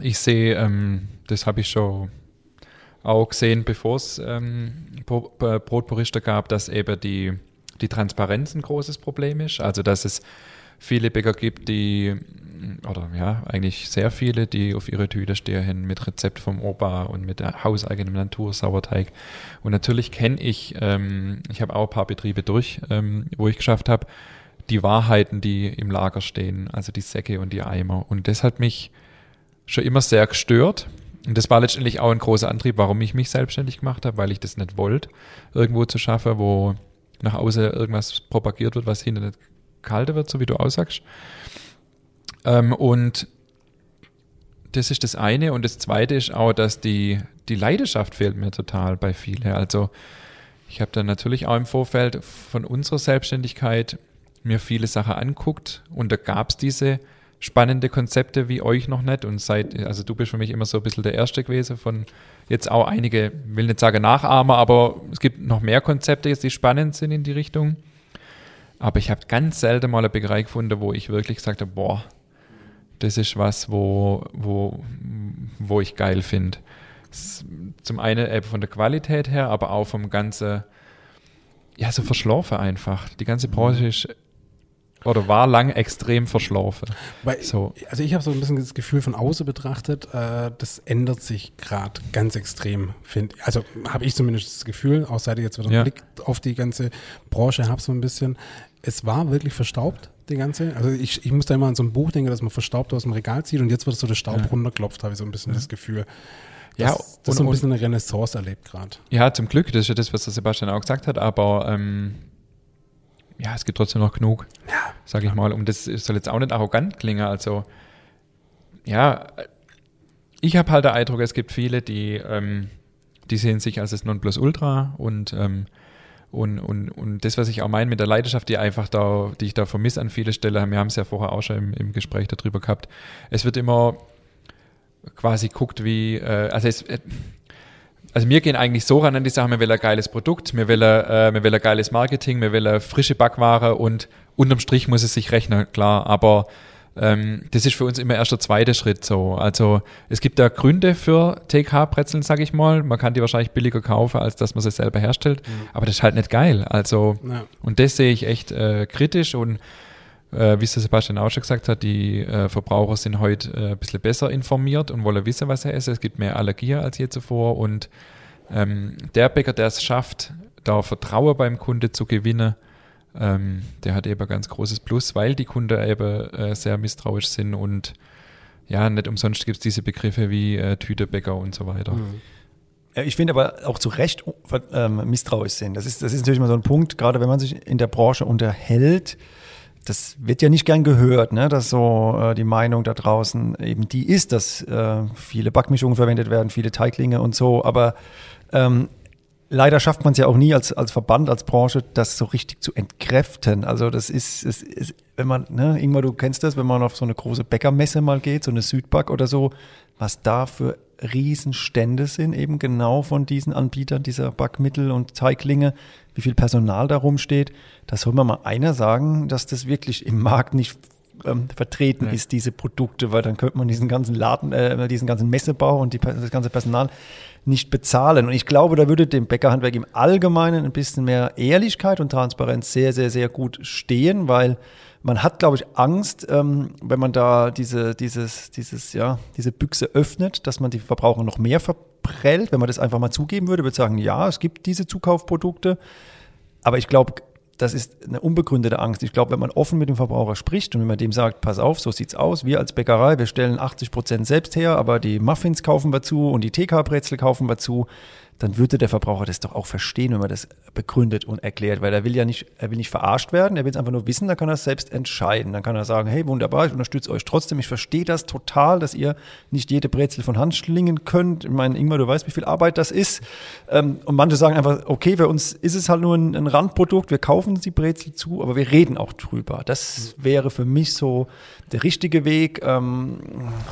Ich sehe, ähm, das habe ich schon auch gesehen, bevor es ähm, Brotberichte gab, dass eben die, die Transparenz ein großes Problem ist. Also, dass es viele Bäcker gibt, die oder ja, eigentlich sehr viele, die auf ihre Tüte stehen mit Rezept vom Opa und mit hauseigenem Natursauerteig. Und natürlich kenne ich, ähm, ich habe auch ein paar Betriebe durch, ähm, wo ich geschafft habe, die Wahrheiten, die im Lager stehen, also die Säcke und die Eimer. Und das hat mich schon immer sehr gestört. Und das war letztendlich auch ein großer Antrieb, warum ich mich selbstständig gemacht habe, weil ich das nicht wollte, irgendwo zu schaffen, wo nach außen irgendwas propagiert wird, was hinter nicht gehalten wird, so wie du aussagst. Ähm, und das ist das eine. Und das zweite ist auch, dass die, die Leidenschaft fehlt mir total bei vielen. Also ich habe dann natürlich auch im Vorfeld von unserer Selbstständigkeit mir viele Sachen anguckt und da gab es diese spannende Konzepte wie euch noch nicht und seit, also du bist für mich immer so ein bisschen der Erste gewesen von jetzt auch einige, will nicht sagen Nachahmer, aber es gibt noch mehr Konzepte jetzt, die spannend sind in die Richtung. Aber ich habe ganz selten mal eine Bäckerei gefunden, wo ich wirklich gesagt habe, boah, das ist was, wo, wo, wo ich geil finde. Zum einen eben von der Qualität her, aber auch vom ganzen, ja, so verschlafen einfach. Die ganze Branche ist oder war lang extrem verschlafen. So. Also ich habe so ein bisschen das Gefühl von außen betrachtet, äh, das ändert sich gerade ganz extrem, finde Also habe ich zumindest das Gefühl, auch seit ich jetzt wieder einen Ja. Blick auf die ganze Branche habe, so ein bisschen. Es war wirklich verstaubt, die ganze. Also ich, ich muss da immer an so ein Buch denken, dass man verstaubt aus dem Regal zieht und jetzt wird so der Staub Ja. runterklopft, habe ich so ein bisschen das Gefühl. Ja, dass das und- so ein bisschen eine Renaissance erlebt gerade. Ja, zum Glück, das ist ja das, was der Sebastian auch gesagt hat, aber ähm, ja, es gibt trotzdem noch genug, Ja. sage ich mal. Und das soll jetzt auch nicht arrogant klingen. Also, ja, ich habe halt den Eindruck, es gibt viele, die, ähm, die sehen sich als das Nonplusultra und, ähm, und, und, und das, was ich auch meine mit der Leidenschaft, die einfach da, die ich da vermisse an viele Stellen, wir haben es ja vorher auch schon im, im Gespräch darüber gehabt, es wird immer quasi guckt, wie, äh, also es, äh, also wir gehen eigentlich so ran an die Sache, wir wollen ein geiles Produkt, wir wollen, äh, wir wollen ein geiles Marketing, wir wollen frische Backware und unterm Strich muss es sich rechnen, klar, aber ähm, das ist für uns immer erst der zweite Schritt so. Also es gibt da Gründe für TK-Brezeln, sag ich mal. Man kann die wahrscheinlich billiger kaufen, als dass man sie selber herstellt, aber das ist halt nicht geil. Also Ja. und das sehe ich echt äh, kritisch und äh, wie es der Sebastian auch schon gesagt hat, die äh, Verbraucher sind heute äh, ein bisschen besser informiert und wollen wissen, was sie essen. Es gibt mehr Allergie als je zuvor und ähm, der Bäcker, der es schafft, da Vertrauen beim Kunde zu gewinnen, ähm, der hat eben ein ganz großes Plus, weil die Kunden eben äh, sehr misstrauisch sind und ja, nicht umsonst gibt es diese Begriffe wie äh, Tütebäcker und so weiter. Ja, Ich finde aber auch zu Recht ähm, misstrauisch sind. Das ist, das ist natürlich mal so ein Punkt, gerade wenn man sich in der Branche unterhält. Das wird ja nicht gern gehört, ne? dass so äh, die Meinung da draußen eben die ist, dass äh, viele Backmischungen verwendet werden, viele Teiglinge und so. Aber ähm, leider schafft man es ja auch nie als, als Verband, als Branche, das so richtig zu entkräften. Also das ist, es ist wenn man, ne, Ingmar, du kennst das, wenn man auf so eine große Bäckermesse mal geht, so eine Südback oder so, was da für Riesenstände sind, eben genau von diesen Anbietern dieser Backmittel und Teiglinge, wie viel Personal da rumsteht. Da soll man mal einer sagen, dass das wirklich im Markt nicht ähm, vertreten Nee. ist, diese Produkte, weil dann könnte man diesen ganzen Laden, äh, diesen ganzen Messebau und die, das ganze Personal nicht bezahlen. Und ich glaube, da würde dem Bäckerhandwerk im Allgemeinen ein bisschen mehr Ehrlichkeit und Transparenz sehr, sehr, sehr gut stehen, weil man hat, glaube ich, Angst, ähm, wenn man da diese, dieses, dieses, ja, diese Büchse öffnet, dass man die Verbraucher noch mehr verprellt. Wenn man das einfach mal zugeben würde, würde sagen, ja, es gibt diese Zukaufprodukte. Aber ich glaube, das ist eine unbegründete Angst. Ich glaube, wenn man offen mit dem Verbraucher spricht und wenn man dem sagt, pass auf, so sieht's aus, wir als Bäckerei, wir stellen 80 Prozent selbst her, aber die Muffins kaufen wir zu und die TK-Brezel kaufen wir zu, dann würde der Verbraucher das doch auch verstehen, wenn man das begründet und erklärt, weil er will ja nicht, er will nicht verarscht werden, er will es einfach nur wissen, dann kann er es selbst entscheiden. Dann kann er sagen, hey, wunderbar, ich unterstütze euch trotzdem, ich verstehe das total, dass ihr nicht jede Brezel von Hand schlingen könnt. Ich meine, Ingmar, du weißt, wie viel Arbeit das ist. Ähm, und manche sagen einfach, okay, für uns ist es halt nur ein, Randprodukt, wir kaufen die Brezel zu, aber wir reden auch drüber. Das wäre für mich so der richtige Weg, ähm,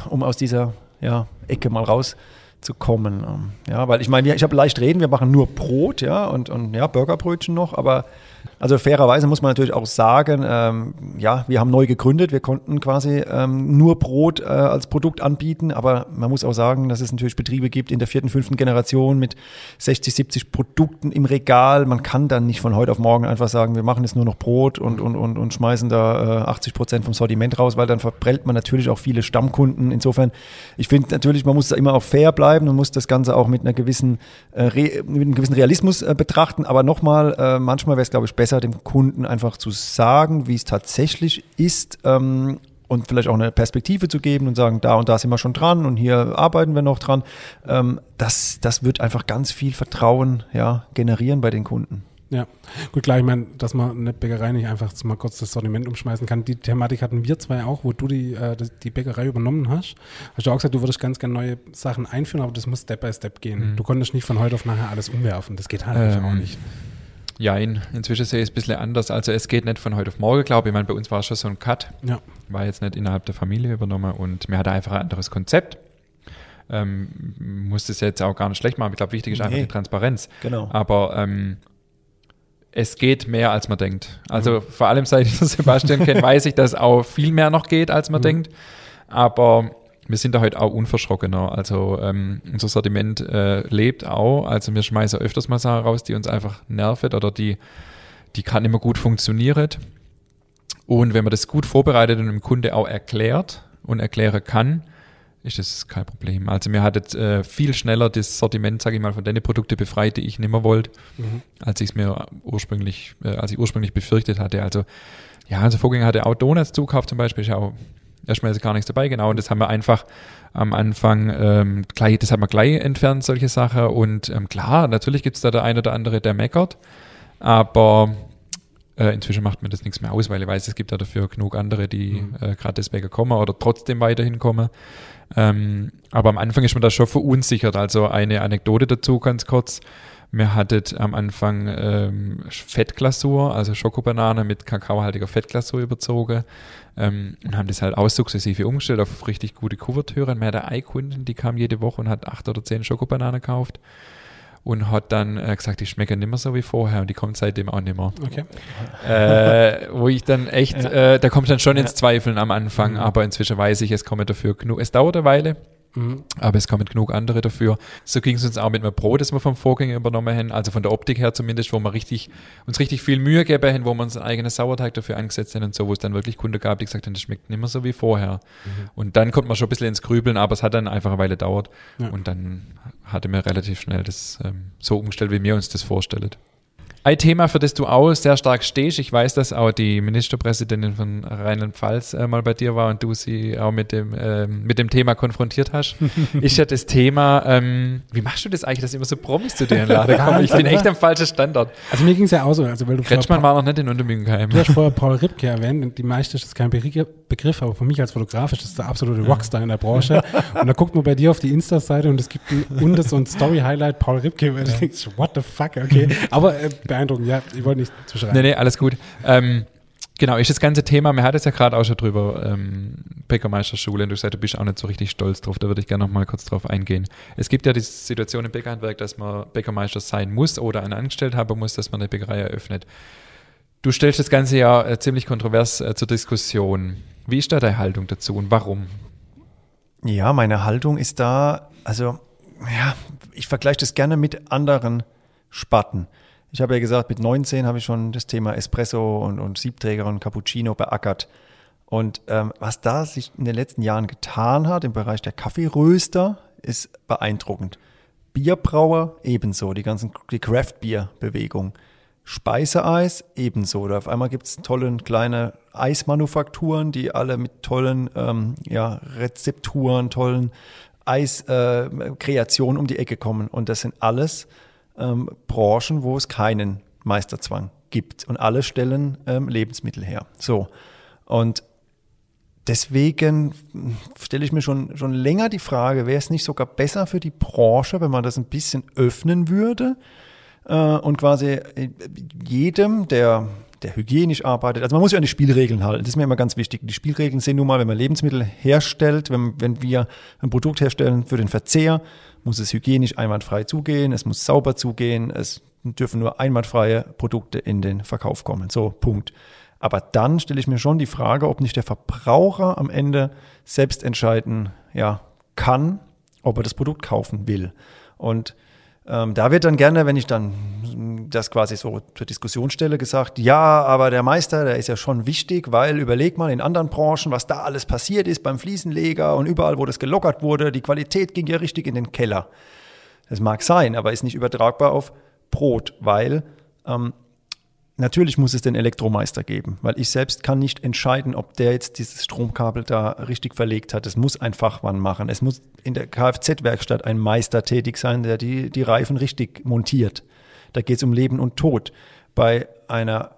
um aus dieser ja, Ecke mal raus zu kommen. ähm, Ja, weil ich meine, ich habe leicht reden, wir machen nur Brot, ja, und, und ja, Burgerbrötchen noch, aber also fairerweise muss man natürlich auch sagen, ähm, ja, wir haben neu gegründet, wir konnten quasi ähm, nur Brot äh, als Produkt anbieten, aber man muss auch sagen, dass es natürlich Betriebe gibt in der vierten, fünften Generation mit 60, 70 Produkten im Regal. Man kann dann nicht von heute auf morgen einfach sagen, wir machen jetzt nur noch Brot und, und, und, und schmeißen da äh, 80 Prozent vom Sortiment raus, weil dann verprellt man natürlich auch viele Stammkunden. Insofern, ich finde natürlich, man muss da immer auch fair bleiben und muss das Ganze auch mit einer gewissen, äh, mit einem gewissen Realismus äh, betrachten. Aber nochmal, äh, manchmal wäre es, glaube ich, besser, dem Kunden einfach zu sagen, wie es tatsächlich ist. Ähm, und vielleicht auch eine Perspektive zu geben und sagen, da und da sind wir schon dran und hier arbeiten wir noch dran. Ähm, das, das wird einfach ganz viel Vertrauen ja, generieren bei den Kunden. Ja, gut, klar, ich meine, dass man eine Bäckerei nicht einfach mal kurz das Sortiment umschmeißen kann. Die Thematik hatten wir zwei auch, wo du die, äh, die- Bäckerei übernommen hast. Hast du auch gesagt, du würdest ganz gerne neue Sachen einführen, aber das muss Step by Step gehen. Mhm. Du konntest nicht von heute auf nachher alles umwerfen. Das geht halt einfach Ähm, auch nicht. Jein, inzwischen sehe ich es ein bisschen anders. Also es geht nicht von heute auf morgen, glaube ich. Ich meine, bei uns war es schon so ein Cut. Ja. War jetzt nicht innerhalb der Familie übernommen und mir hat einfach ein anderes Konzept. Ähm, muss das jetzt auch gar nicht schlecht machen. Ich glaube, wichtig ist einfach Nee. die Transparenz. Genau. Aber ähm, es geht mehr, als man denkt. Also vor allem seit ich Sebastian kenne, weiß ich, dass auch viel mehr noch geht, als man denkt. Aber wir sind da heute auch unverschrockener. Also ähm, unser Sortiment äh, lebt auch. Also wir schmeißen öfters mal Sachen raus, die uns einfach nerven oder die, die kann immer gut funktionieren. Und wenn man das gut vorbereitet und dem Kunde auch erklärt und erklären kann, ist das kein Problem. Also mir hattet äh, viel schneller das Sortiment, sage ich mal, von den Produkten befreit, die ich nimmer wollte, als ich es mir ursprünglich, äh, als ich ursprünglich befürchtet hatte. Also ja, unser Vorgänger hatte auch Donuts zukauft zum Beispiel, ist ja auch erstmal ist gar nichts dabei, genau. Und das haben wir einfach am Anfang ähm, gleich, das hat man gleich entfernt, solche Sachen. Und ähm, klar, natürlich gibt es da der eine oder andere, der meckert, aber äh, inzwischen macht mir das nichts mehr aus, weil ich weiß, es gibt ja dafür genug andere, die äh, gerade deswegen kommen oder trotzdem weiterhin kommen. Ähm, aber am Anfang ist man da schon verunsichert. Also eine Anekdote dazu ganz kurz. Wir hatten am Anfang ähm, Fettglasur, also Schokobanane mit kakaohaltiger Fettglasur überzogen ähm, und haben das halt auch sukzessive umgestellt auf richtig gute Kuvertüren. Wir hatten eine Kundin, die kam jede Woche und hat acht oder zehn Schokobananen gekauft und hat dann äh, gesagt, die schmecken nicht mehr so wie vorher und die kommt seitdem auch nicht mehr. Okay. äh, wo ich dann echt, äh, da kommt dann schon ins Ja. Zweifeln am Anfang, aber inzwischen weiß ich, es kommen dafür genug, es dauert eine Weile, Mhm. aber es kommen genug andere dafür. So ging es uns auch mit einem Brot, das wir vom Vorgänger übernommen haben, also von der Optik her zumindest, wo wir richtig, uns richtig viel Mühe gegeben haben, wo wir uns einen eigenen Sauerteig dafür angesetzt haben und so, wo es dann wirklich Kunden gab, die gesagt haben, das schmeckt nicht mehr so wie vorher. Und dann kommt man schon ein bisschen ins Grübeln, aber es hat dann einfach eine Weile gedauert Ja. und dann hatte mir relativ schnell das ähm, so umgestellt, wie wir uns das vorstellen. Ein Thema, für das du auch sehr stark stehst, ich weiß, dass auch die Ministerpräsidentin von Rheinland-Pfalz äh, mal bei dir war und du sie auch mit dem, ähm, mit dem Thema konfrontiert hast, ist ja das Thema, ähm, wie machst du das eigentlich, dass immer so Promis zu dir in den Laden kommen? Ich bin echt am falschen Standard. Also mir ging es ja auch so, also weil du Kretschmann war noch nicht in Untermüngenheim. Du hast vorher Paul Ripke erwähnt und die meiste ist kein Begr- Begriff, aber für mich als Fotograf ist das der absolute Rockstar in der Branche. und da guckt man bei dir auf die Insta-Seite und es gibt ein, unter so ein Story-Highlight Paul Ripke, wo du denkst, what the fuck, okay. Aber äh, beeindruckend, ja, ich wollte nicht zuschreiben. Nee, nee, alles gut. Ähm, genau, ist das ganze Thema, wir hatten es ja gerade auch schon drüber, ähm, Bäckermeisterschule, und du sagst, du bist auch nicht so richtig stolz drauf, da würde ich gerne noch mal kurz drauf eingehen. Es gibt ja die Situation im Bäckerhandwerk, dass man Bäckermeister sein muss oder einen Angestellten haben muss, dass man eine Bäckerei eröffnet. Du stellst das Ganze ja äh, ziemlich kontrovers äh, zur Diskussion. Wie ist da deine Haltung dazu und warum? Ja, meine Haltung ist da, also, ja, ich vergleiche das gerne mit anderen Sparten. Ich habe ja gesagt, mit 19 habe ich schon das Thema Espresso und, und Siebträger und Cappuccino beackert. Und ähm, was da sich in den letzten Jahren getan hat im Bereich der Kaffeeröster, ist beeindruckend. Bierbrauer ebenso, die ganzen die Craft-Bier-Bewegung. Speiseeis ebenso. Oder auf einmal gibt es tolle kleine Eismanufakturen, die alle mit tollen ähm, ja, Rezepturen, tollen Eiskreationen äh, um die Ecke kommen. Und das sind alles ähm, Branchen, wo es keinen Meisterzwang gibt. Und alle stellen ähm, Lebensmittel her. So. Und deswegen stelle ich mir schon, schon länger die Frage, wäre es nicht sogar besser für die Branche, wenn man das ein bisschen öffnen würde äh, und quasi äh, jedem, der, der hygienisch arbeitet, also man muss sich an die Spielregeln halten, das ist mir immer ganz wichtig. Die Spielregeln sind nun mal, wenn man Lebensmittel herstellt, wenn, wenn wir ein Produkt herstellen für den Verzehr, muss es hygienisch einwandfrei zugehen, es muss sauber zugehen, es dürfen nur einwandfreie Produkte in den Verkauf kommen. So, Punkt. Aber dann stelle ich mir schon die Frage, ob nicht der Verbraucher am Ende selbst entscheiden ja, kann, ob er das Produkt kaufen will. Und ähm, da wird dann gerne, wenn ich dann das quasi so zur Diskussion stelle, gesagt, ja, aber der Meister, der ist ja schon wichtig, weil überleg mal in anderen Branchen, was da alles passiert ist beim Fliesenleger und überall, wo das gelockert wurde, die Qualität ging ja richtig in den Keller. Das mag sein, aber ist nicht übertragbar auf Brot, weil ähm, Natürlich muss es den Elektromeister geben, weil ich selbst kann nicht entscheiden, ob der jetzt dieses Stromkabel da richtig verlegt hat. Es muss ein Fachmann machen. Es muss in der Kfz-Werkstatt ein Meister tätig sein, der die, die Reifen richtig montiert. Da geht es um Leben und Tod. Bei einer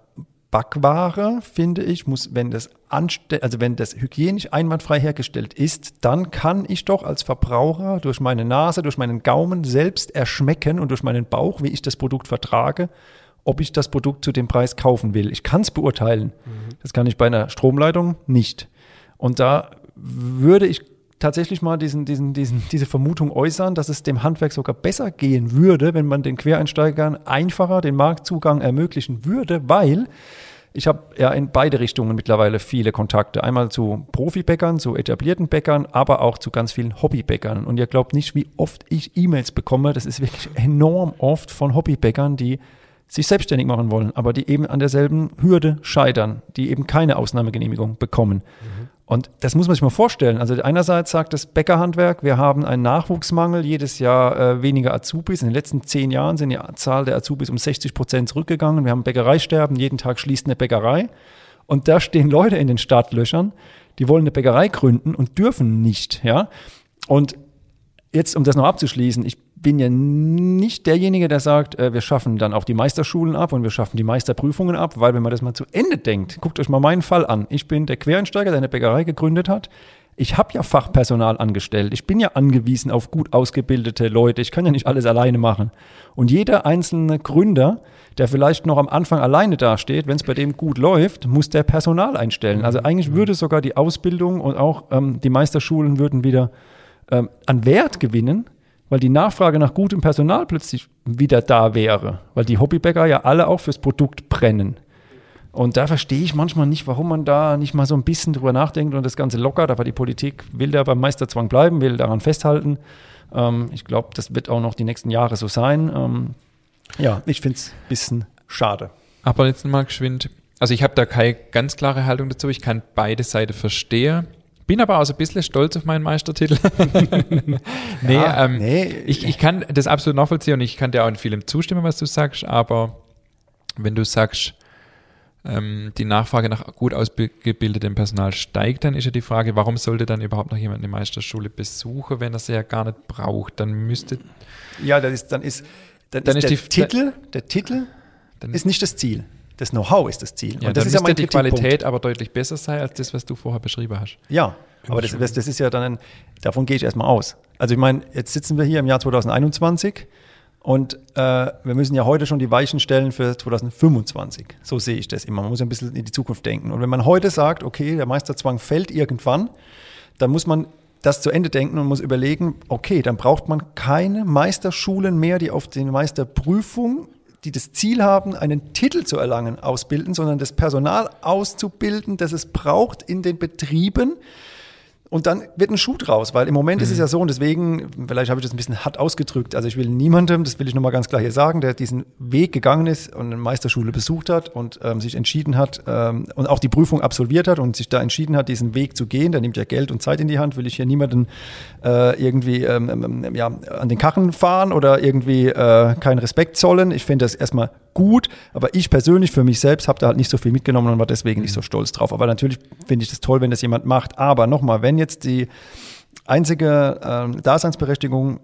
Backware, finde ich, muss, wenn das anste also wenn das hygienisch einwandfrei hergestellt ist, dann kann ich doch als Verbraucher durch meine Nase, durch meinen Gaumen selbst erschmecken und durch meinen Bauch, wie ich das Produkt vertrage ob ich das Produkt zu dem Preis kaufen will. Ich kann es beurteilen. Das kann ich bei einer Stromleitung nicht. Und da würde ich tatsächlich mal diesen, diesen, diesen, diese Vermutung äußern, dass es dem Handwerk sogar besser gehen würde, wenn man den Quereinsteigern einfacher den Marktzugang ermöglichen würde, weil ich habe ja in beide Richtungen mittlerweile viele Kontakte. Einmal zu Profibäckern, zu etablierten Bäckern, aber auch zu ganz vielen Hobbybäckern. Und ihr glaubt nicht, wie oft ich E-Mails bekomme. Das ist wirklich enorm oft von Hobbybäckern, die sich selbstständig machen wollen, aber die eben an derselben Hürde scheitern, die eben keine Ausnahmegenehmigung bekommen. Mhm. Und das muss man sich mal vorstellen. Also einerseits sagt das Bäckerhandwerk, wir haben einen Nachwuchsmangel, jedes Jahr äh, weniger Azubis. In den letzten zehn Jahren sind die Zahl der Azubis um 60 Prozent zurückgegangen. Wir haben Bäckereisterben, jeden Tag schließt eine Bäckerei. Und da stehen Leute in den Startlöchern, die wollen eine Bäckerei gründen und dürfen nicht. Ja? Und jetzt, um das noch abzuschließen, ich bin ja nicht derjenige, der sagt, äh, wir schaffen dann auch die Meisterschulen ab und wir schaffen die Meisterprüfungen ab, weil wenn man das mal zu Ende denkt, guckt euch mal meinen Fall an. Ich bin der Quereinsteiger, der eine Bäckerei gegründet hat. Ich habe ja Fachpersonal angestellt. Ich bin ja angewiesen auf gut ausgebildete Leute. Ich kann ja nicht alles alleine machen. Und jeder einzelne Gründer, der vielleicht noch am Anfang alleine dasteht, wenn es bei dem gut läuft, muss der Personal einstellen. Also eigentlich würde sogar die Ausbildung und auch ähm, die Meisterschulen würden wieder ähm, an Wert gewinnen, weil die Nachfrage nach gutem Personal plötzlich wieder da wäre, weil die Hobbybäcker ja alle auch fürs Produkt brennen. Und da verstehe ich manchmal nicht, warum man da nicht mal so ein bisschen drüber nachdenkt und das Ganze lockert. Aber die Politik will da beim Meisterzwang bleiben, will daran festhalten. Ähm, ich glaube, das wird auch noch die nächsten Jahre so sein. Ähm, ja, ich finde es ein bisschen schade. Aber jetzt mal geschwind. Also ich habe da keine ganz klare Haltung dazu. Ich kann beide Seiten verstehen. Bin aber auch so ein bisschen stolz auf meinen Meistertitel. nee, ja, ähm, nee, Ich, ich kann das absolut nachvollziehen und ich kann dir auch in vielem zustimmen, was du sagst, aber wenn du sagst, ähm, die Nachfrage nach gut ausgebildetem Personal steigt, dann ist ja die Frage, warum sollte dann überhaupt noch jemand eine Meisterschule besuchen, wenn er sie ja gar nicht braucht? Dann müsste. Ja, das ist, dann ist, dann, dann ist, ist der, Titel, der Titel ist nicht das Ziel. Das Know-how ist das Ziel. Ja, und das ist ja mein die Qualität aber deutlich besser sein als das, was du vorher beschrieben hast. Ja, aber das, das, das ist ja dann, ein, davon gehe ich erstmal aus. Also ich meine, jetzt sitzen wir hier im Jahr 2021 und äh, wir müssen ja heute schon die Weichen stellen für 2025. So sehe ich das immer. Man muss ein bisschen in die Zukunft denken. Und wenn man heute sagt, okay, der Meisterzwang fällt irgendwann, dann muss man das zu Ende denken und muss überlegen, okay, dann braucht man keine Meisterschulen mehr, die auf die Meisterprüfung die das Ziel haben, einen Titel zu erlangen, ausbilden, sondern das Personal auszubilden, das es braucht in den Betrieben, und dann wird ein Schuh draus, weil im Moment mhm. ist es ja so, und deswegen, vielleicht habe ich das ein bisschen hart ausgedrückt, also ich will niemandem, das will ich nochmal ganz klar hier sagen, der diesen Weg gegangen ist und eine Meisterschule besucht hat und ähm, sich entschieden hat ähm, und auch die Prüfung absolviert hat und sich da entschieden hat, diesen Weg zu gehen, der nimmt ja Geld und Zeit in die Hand, will ich hier niemanden äh, irgendwie ähm, ähm, ja, an den Kachen fahren oder irgendwie äh, keinen Respekt zollen. Ich finde das erstmal gut, aber ich persönlich für mich selbst habe da halt nicht so viel mitgenommen und war deswegen nicht so stolz drauf. Aber natürlich finde ich das toll, wenn das jemand macht. Aber nochmal, wenn jetzt die einzige äh, Daseinsberechtigung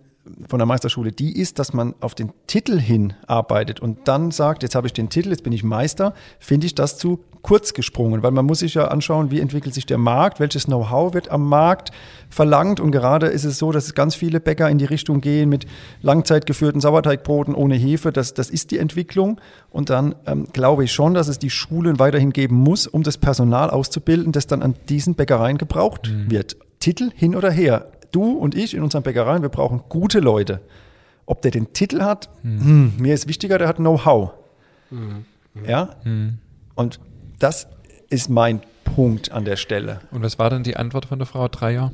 von der Meisterschule die ist, dass man auf den Titel hin arbeitet und dann sagt, jetzt habe ich den Titel, jetzt bin ich Meister, finde ich das zu kurz gesprungen, weil man muss sich ja anschauen, wie entwickelt sich der Markt, welches Know-how wird am Markt verlangt und gerade ist es so, dass ganz viele Bäcker in die Richtung gehen mit langzeitgeführten Sauerteigbroten ohne Hefe, das, das ist die Entwicklung und dann ähm, glaube ich schon, dass es die Schulen weiterhin geben muss, um das Personal auszubilden, das dann an diesen Bäckereien gebraucht mhm. wird. Titel hin oder her du und ich in unseren Bäckereien, wir brauchen gute Leute. Ob der den Titel hat, hm. Hm, mir ist wichtiger, der hat Know-how. Hm. Ja? Hm. Und das ist mein Punkt an der Stelle. Und was war denn die Antwort von der Frau Dreier?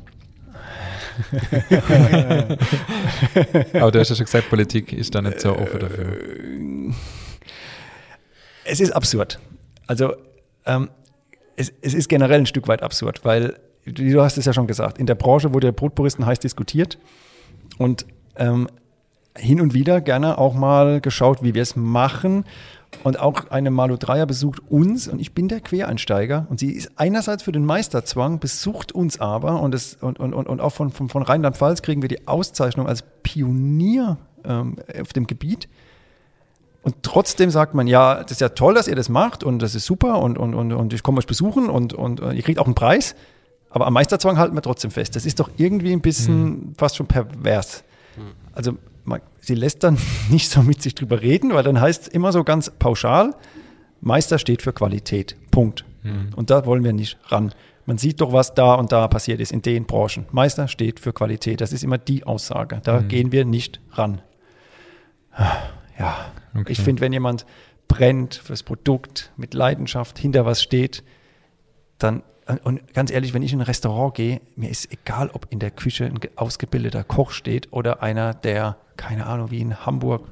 Aber du hast ja schon gesagt, Politik ist da nicht so offen dafür. Es ist absurd. Also ähm, es, es ist generell ein Stück weit absurd, weil du hast es ja schon gesagt, in der Branche wurde der Brotpuristen heiß diskutiert und ähm, hin und wieder gerne auch mal geschaut, wie wir es machen. Und auch eine Malu Dreier besucht uns und ich bin der Quereinsteiger und sie ist einerseits für den Meisterzwang, besucht uns aber und, es, und, und, und auch von, von, von Rheinland-Pfalz kriegen wir die Auszeichnung als Pionier ähm, auf dem Gebiet. Und trotzdem sagt man, ja, das ist ja toll, dass ihr das macht und das ist super und, und, und, und ich komme euch besuchen und, und, und ihr kriegt auch einen Preis. Aber am Meisterzwang halten wir trotzdem fest. Das ist doch irgendwie ein bisschen mhm. fast schon pervers. Mhm. Also man, sie lässt dann nicht so mit sich drüber reden, weil dann heißt es immer so ganz pauschal, Meister steht für Qualität. Punkt. Und da wollen wir nicht ran. Man sieht doch, was da und da passiert ist in den Branchen. Meister steht für Qualität. Das ist immer die Aussage. Da gehen wir nicht ran. Ja, Okay. ich finde, wenn jemand brennt fürs Produkt, mit Leidenschaft hinter was steht, dann, und ganz ehrlich, wenn ich in ein Restaurant gehe, mir ist egal, ob in der Küche ein ge- ausgebildeter Koch steht oder einer, der, keine Ahnung, wie in Hamburg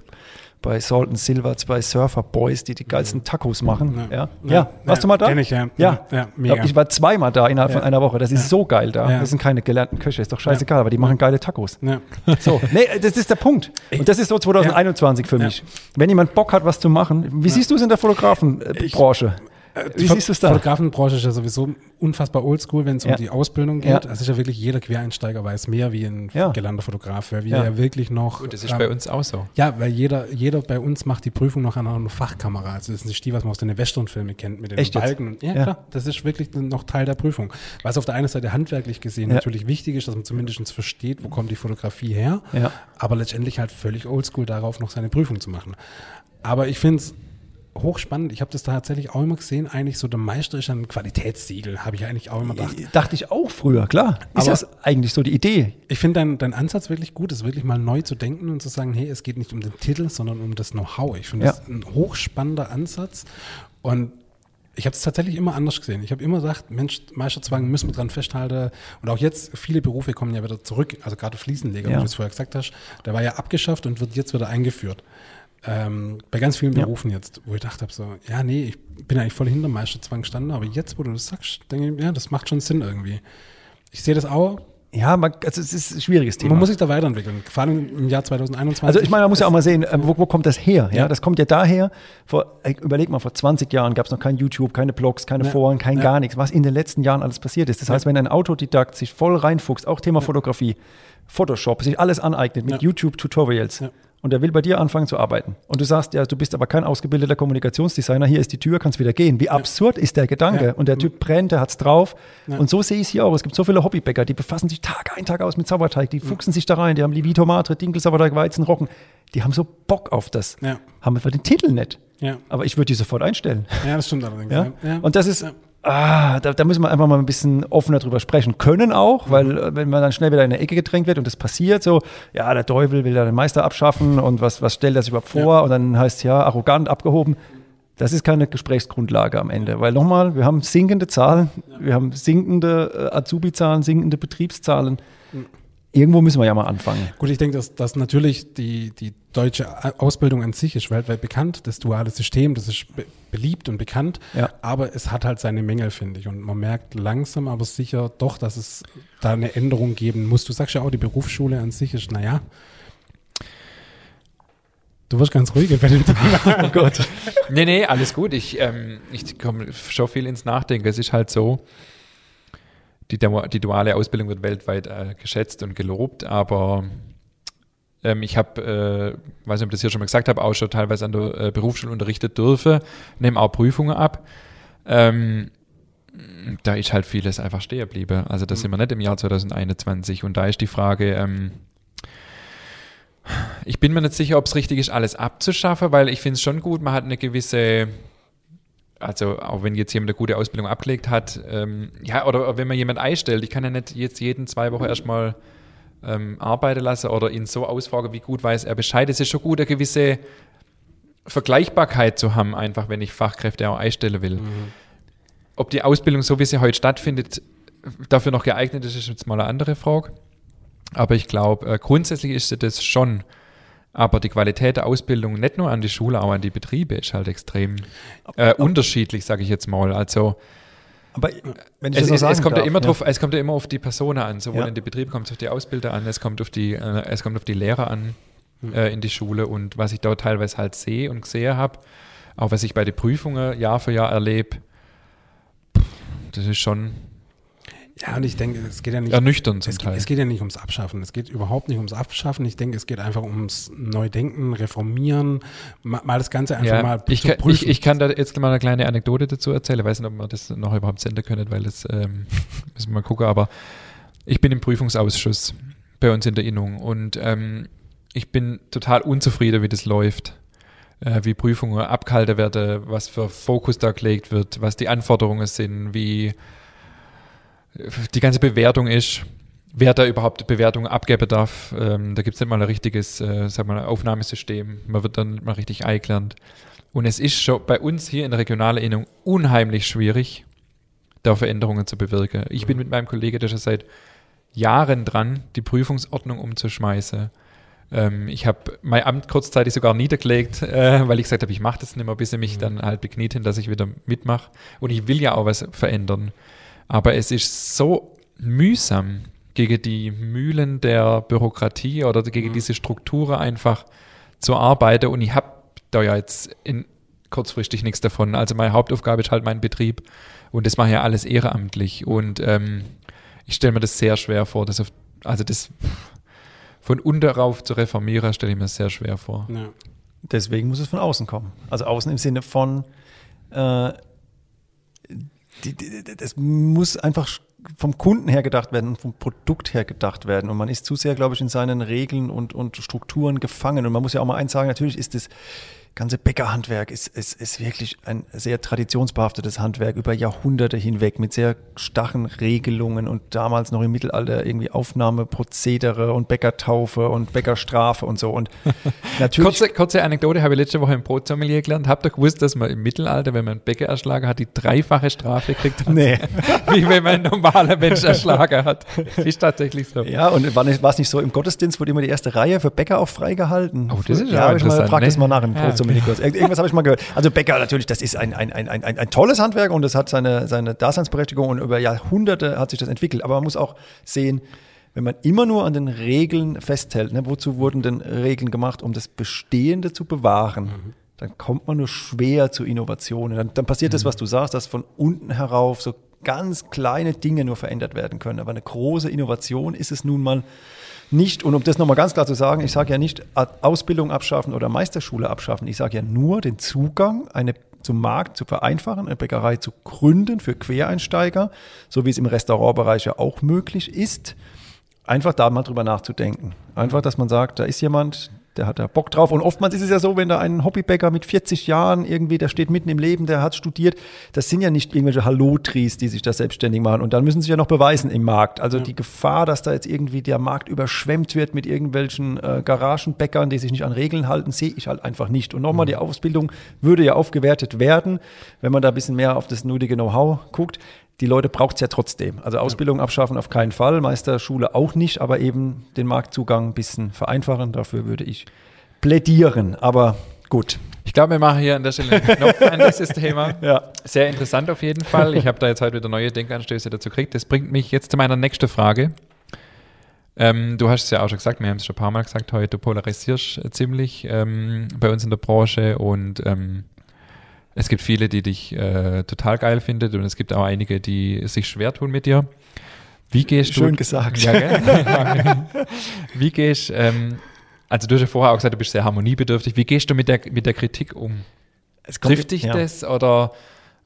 bei Salt and Silver, zwei Surfer Boys, die die geilsten Tacos machen. Ja, ja. Ja. warst du mal da? Kenn ich, ja. Ja, Ja, mega. Ich war zweimal da innerhalb von Ja. einer Woche. Das ist Ja. so geil da. Ja. Das sind keine gelernten Köche, ist doch scheißegal, aber die machen geile Tacos. Ja. So, nee, das ist der Punkt. Und das ist so 2021 für Ja. mich. Wenn jemand Bock hat, was zu machen, wie siehst du es in der Fotografenbranche? Wie Die siehst du es da? Fotografenbranche ist ja sowieso unfassbar oldschool, wenn es Ja. um die Ausbildung geht. Ja. Das ist ja wirklich jeder Quereinsteiger weiß mehr wie ein Ja. gelernter Fotograf, weil wir Ja. ja, wirklich noch. Das ist ähm, bei uns auch so. Ja, weil jeder, jeder bei uns macht die Prüfung noch an einer Fachkamera. Also das ist nicht die, was man aus den Westernfilmen kennt mit den Echt jetzt? Balken. Ja, Ja. klar, das ist wirklich noch Teil der Prüfung. Was auf der einen Seite handwerklich gesehen Ja. natürlich wichtig ist, dass man zumindest versteht, wo kommt die Fotografie her, Ja. aber letztendlich halt völlig oldschool darauf noch seine Prüfung zu machen. Aber ich finde es hochspannend. Ich habe das tatsächlich auch immer gesehen. Eigentlich so der Meister ist ein Qualitätssiegel, habe ich eigentlich auch immer gedacht. Dachte ich auch früher, klar. Ist Aber- das eigentlich so die Idee? Ich finde deinen dein Ansatz wirklich gut, es wirklich mal neu zu denken und zu sagen, hey, es geht nicht um den Titel, sondern um das Know-how. Ich finde Ja. das ein hochspannender Ansatz und ich habe es tatsächlich immer anders gesehen. Ich habe immer gesagt, Mensch, Meisterzwang müssen wir dran festhalten. Und auch jetzt, viele Berufe kommen ja wieder zurück. Also gerade Fliesenleger, Ja. wie du es vorher gesagt hast, der war ja abgeschafft und wird jetzt wieder eingeführt. Ähm, bei ganz vielen Ja. Berufen jetzt, wo ich dachte so, ja, nee, ich bin eigentlich voll hinter Meisterzwang gestanden, aber jetzt, wo du das sagst, denke ich, ja, das macht schon Sinn irgendwie. Ich sehe das auch, Ja, man, also es ist ein schwieriges Thema. man muss sich da weiterentwickeln, vor allem im Jahr 2021. Also ich meine, man muss ja auch mal sehen, ähm, wo, wo kommt das her? Ja? Ja. Das kommt ja daher, vor, ey, überleg mal, vor 20 Jahren gab es noch kein YouTube, keine Blogs, keine Ja. Foren, kein Ja. gar nichts, was in den letzten Jahren alles passiert ist. Das heißt, wenn ein Autodidakt sich voll reinfuchst, auch Thema Fotografie, Photoshop, sich alles aneignet mit Ja. YouTube-Tutorials Ja. Und der will bei dir anfangen zu arbeiten und du sagst, ja, du bist aber kein ausgebildeter Kommunikationsdesigner, hier ist die Tür, kannst wieder gehen. Wie absurd ist der Gedanke? Ja. Und der Typ brennt, der hat's drauf. Ja. Und so sehe ich es hier auch. Es gibt so viele Hobbybäcker, die befassen sich Tag ein, Tag aus mit Sauerteig, die fuchsen sich da rein, die haben Livito Matre, Dinkelsauerteig, Weizen, Rocken. Die haben so Bock auf das. Ja. Haben einfach den Titel nicht. Aber ich würde die sofort einstellen. ja, das stimmt allerdings. Und das ist. Ah, da, da müssen wir einfach mal ein bisschen offener drüber sprechen können auch, Mhm. weil äh, wenn man dann schnell wieder in eine Ecke gedrängt wird und das passiert so, ja, der Teufel will ja den Meister abschaffen und was, was stellt er sich überhaupt vor? Ja. Und dann heißt es ja, arrogant, abgehoben. Das ist keine Gesprächsgrundlage am Ende, weil nochmal, wir haben sinkende Zahlen, wir haben sinkende äh, Azubi-Zahlen, sinkende Betriebszahlen. Mhm. Irgendwo müssen wir ja mal anfangen. Gut, ich denke, dass, dass natürlich die, die deutsche Ausbildung an sich ist weltweit bekannt. Das duale System, das ist be beliebt und bekannt. Ja. Aber es hat halt seine Mängel, finde ich. Und man merkt langsam, aber sicher doch, dass es da eine Änderung geben muss. Du sagst ja auch, die Berufsschule an sich ist, naja. Du wirst ganz ruhig bei dem Thema. Oh Gott. Nee, nee, alles gut. Ich, ähm, ich komme schon viel ins Nachdenken. Es ist halt so, die, die duale Ausbildung wird weltweit äh, geschätzt und gelobt, aber ähm, ich habe, äh, weiß nicht, ob ich das hier schon mal gesagt habe, auch schon teilweise an der äh, Berufsschule unterrichtet dürfe, nehme auch Prüfungen ab. Ähm, da ist halt vieles einfach stehen geblieben. Also das sind wir nicht im Jahr 2021 und da ist die Frage, ähm, ich bin mir nicht sicher, ob es richtig ist, alles abzuschaffen, weil ich finde es schon gut, man hat eine gewisse, also auch wenn jetzt jemand eine gute Ausbildung abgelegt hat, ähm, ja, oder wenn man jemand einstellt, ich kann ja nicht jetzt jeden zwei Wochen erstmal ähm, arbeiten lassen oder ihn so ausfragen, wie gut weiß er Bescheid. Es ist schon gut, eine gewisse Vergleichbarkeit zu haben, einfach wenn ich Fachkräfte auch einstellen will. Ob die Ausbildung, so wie sie heute stattfindet, dafür noch geeignet ist, ist jetzt mal eine andere Frage. Aber ich glaube, äh, grundsätzlich ist sie das schon. Aber die Qualität der Ausbildung, nicht nur an die Schule, auch an die Betriebe, ist halt extrem äh, unterschiedlich, sage ich jetzt mal. Also Aber wenn ich es, das sagen es kommt ja darf, immer drauf, es kommt ja immer auf die Person an. Sowohl Ja. in die Betriebe kommt es auf die Ausbilder an, es kommt auf die, äh, es kommt auf die Lehrer an äh, in die Schule und was ich dort teilweise halt sehe und gesehen habe, auch was ich bei den Prüfungen Jahr für Jahr erlebe, das ist schon Ja, und ich denke, es geht ja nicht. ernüchternd zum Es, Teil. es geht ja nicht ums Abschaffen. Es geht überhaupt nicht ums Abschaffen. Ich denke, es geht einfach ums Neudenken, Reformieren, mal, das Ganze einfach Ja, mal ich, kann, ich, prüfen. ich kann da jetzt mal eine kleine Anekdote dazu erzählen. Ich weiß nicht, ob wir das noch überhaupt senden können, weil das ähm, müssen wir mal gucken. Aber ich bin im Prüfungsausschuss bei uns in der Innung und ähm, ich bin total unzufrieden, wie das läuft. Äh, wie Prüfungen abgehalten werden, was für Fokus da gelegt wird, was die Anforderungen sind, wie die ganze Bewertung ist, wer da überhaupt Bewertungen abgeben darf. Ähm, da gibt es nicht mal ein richtiges äh, sag mal, Aufnahmesystem. Man wird dann mal richtig eingelernt. Und es ist schon bei uns hier in der regionalen Innung unheimlich schwierig, da Veränderungen zu bewirken. Ich bin mit meinem Kollegen, der schon seit Jahren dran, die Prüfungsordnung umzuschmeißen. Ähm, ich habe mein Amt kurzzeitig sogar niedergelegt, äh, weil ich gesagt habe, ich mache das nicht mehr, bis er mich mhm. dann halt bekniet hin, dass ich wieder mitmache. Und ich will ja auch was verändern. Aber es ist so mühsam, gegen die Mühlen der Bürokratie oder gegen mhm. diese Strukturen einfach zu arbeiten. Und ich habe da ja jetzt in, kurzfristig nichts davon. Also meine Hauptaufgabe ist halt mein Betrieb und das mache ich ja alles ehrenamtlich. Und ähm, ich stelle mir das sehr schwer vor. Dass auf, also das von unten rauf zu reformieren, stelle ich mir sehr schwer vor. Ja. Deswegen muss es von außen kommen. Also außen im Sinne von, äh, das muss einfach vom Kunden her gedacht werden vom Produkt her gedacht werden. Und man ist zu sehr, glaube ich, in seinen Regeln und, und Strukturen gefangen. Und man muss ja auch mal eins sagen, natürlich ist es ganze Bäckerhandwerk ist, ist, ist wirklich ein sehr traditionsbehaftetes Handwerk über Jahrhunderte hinweg mit sehr starren Regelungen und damals noch im Mittelalter irgendwie Aufnahmeprozedere und Bäckertaufe und Bäckerstrafe und so. Und natürlich. kurze, kurze Anekdote habe ich letzte Woche im Brotsommelier gelernt. Habt ihr gewusst, dass man im Mittelalter, wenn man einen Bäcker erschlagen hat, die dreifache Strafe kriegt? Nee. Wie wenn man ein normaler Mensch erschlagen hat. Ist tatsächlich so. Ja, und war es nicht so, im Gottesdienst wurde immer die erste Reihe für Bäcker auch freigehalten? Oh, das ist ja, ja ich mal, frag ne? das mal nach im Brotsommelier. Dominikus. Irgendwas habe ich mal gehört. Also Bäcker natürlich, das ist ein, ein, ein, ein, ein tolles Handwerk und es hat seine, seine Daseinsberechtigung und über Jahrhunderte hat sich das entwickelt. Aber man muss auch sehen, wenn man immer nur an den Regeln festhält, ne, wozu wurden denn Regeln gemacht, um das Bestehende zu bewahren? Mhm. Dann kommt man nur schwer zu Innovationen. Dann, dann passiert mhm. das, was du sagst, dass von unten herauf so ganz kleine Dinge nur verändert werden können. Aber eine große Innovation ist es nun mal nicht, und um das nochmal ganz klar zu sagen, ich sage ja nicht Ausbildung abschaffen oder Meisterschule abschaffen, ich sage ja nur den Zugang eine, zum Markt zu vereinfachen, eine Bäckerei zu gründen für Quereinsteiger, so wie es im Restaurantbereich ja auch möglich ist. Einfach da mal drüber nachzudenken. Einfach, dass man sagt, da ist jemand, der hat da Bock drauf. Und oftmals ist es ja so, wenn da ein Hobbybäcker mit 40 Jahren irgendwie, der steht mitten im Leben, der hat studiert, das sind ja nicht irgendwelche Hallotries, die sich da selbstständig machen. Und dann müssen sie ja noch beweisen im Markt. Also ja. die Gefahr, dass da jetzt irgendwie der Markt überschwemmt wird mit irgendwelchen äh, Garagenbäckern, die sich nicht an Regeln halten, sehe ich halt einfach nicht. Und nochmal, mhm. die Ausbildung würde ja aufgewertet werden, wenn man da ein bisschen mehr auf das nötige Know-how guckt die Leute braucht es ja trotzdem. Also Ausbildung abschaffen auf keinen Fall, Meisterschule auch nicht, aber eben den Marktzugang ein bisschen vereinfachen. Dafür würde ich plädieren. Aber gut. Ich glaube, wir machen hier an der Stelle noch ein nächstes Thema. Ja. Sehr interessant auf jeden Fall. Ich habe da jetzt heute wieder neue Denkanstöße dazu gekriegt. Das bringt mich jetzt zu meiner nächsten Frage. Ähm, du hast es ja auch schon gesagt, wir haben es schon ein paar Mal gesagt heute, du polarisierst ziemlich ähm, bei uns in der Branche und ähm, es gibt viele, die dich äh, total geil finden und es gibt auch einige, die sich schwer tun mit dir. Wie gehst Schön du? Schön gesagt. Ja, Wie gehst ähm, also du hast ja vorher auch gesagt, du bist sehr harmoniebedürftig. Wie gehst du mit der, mit der Kritik um? Trifft dich ja. das oder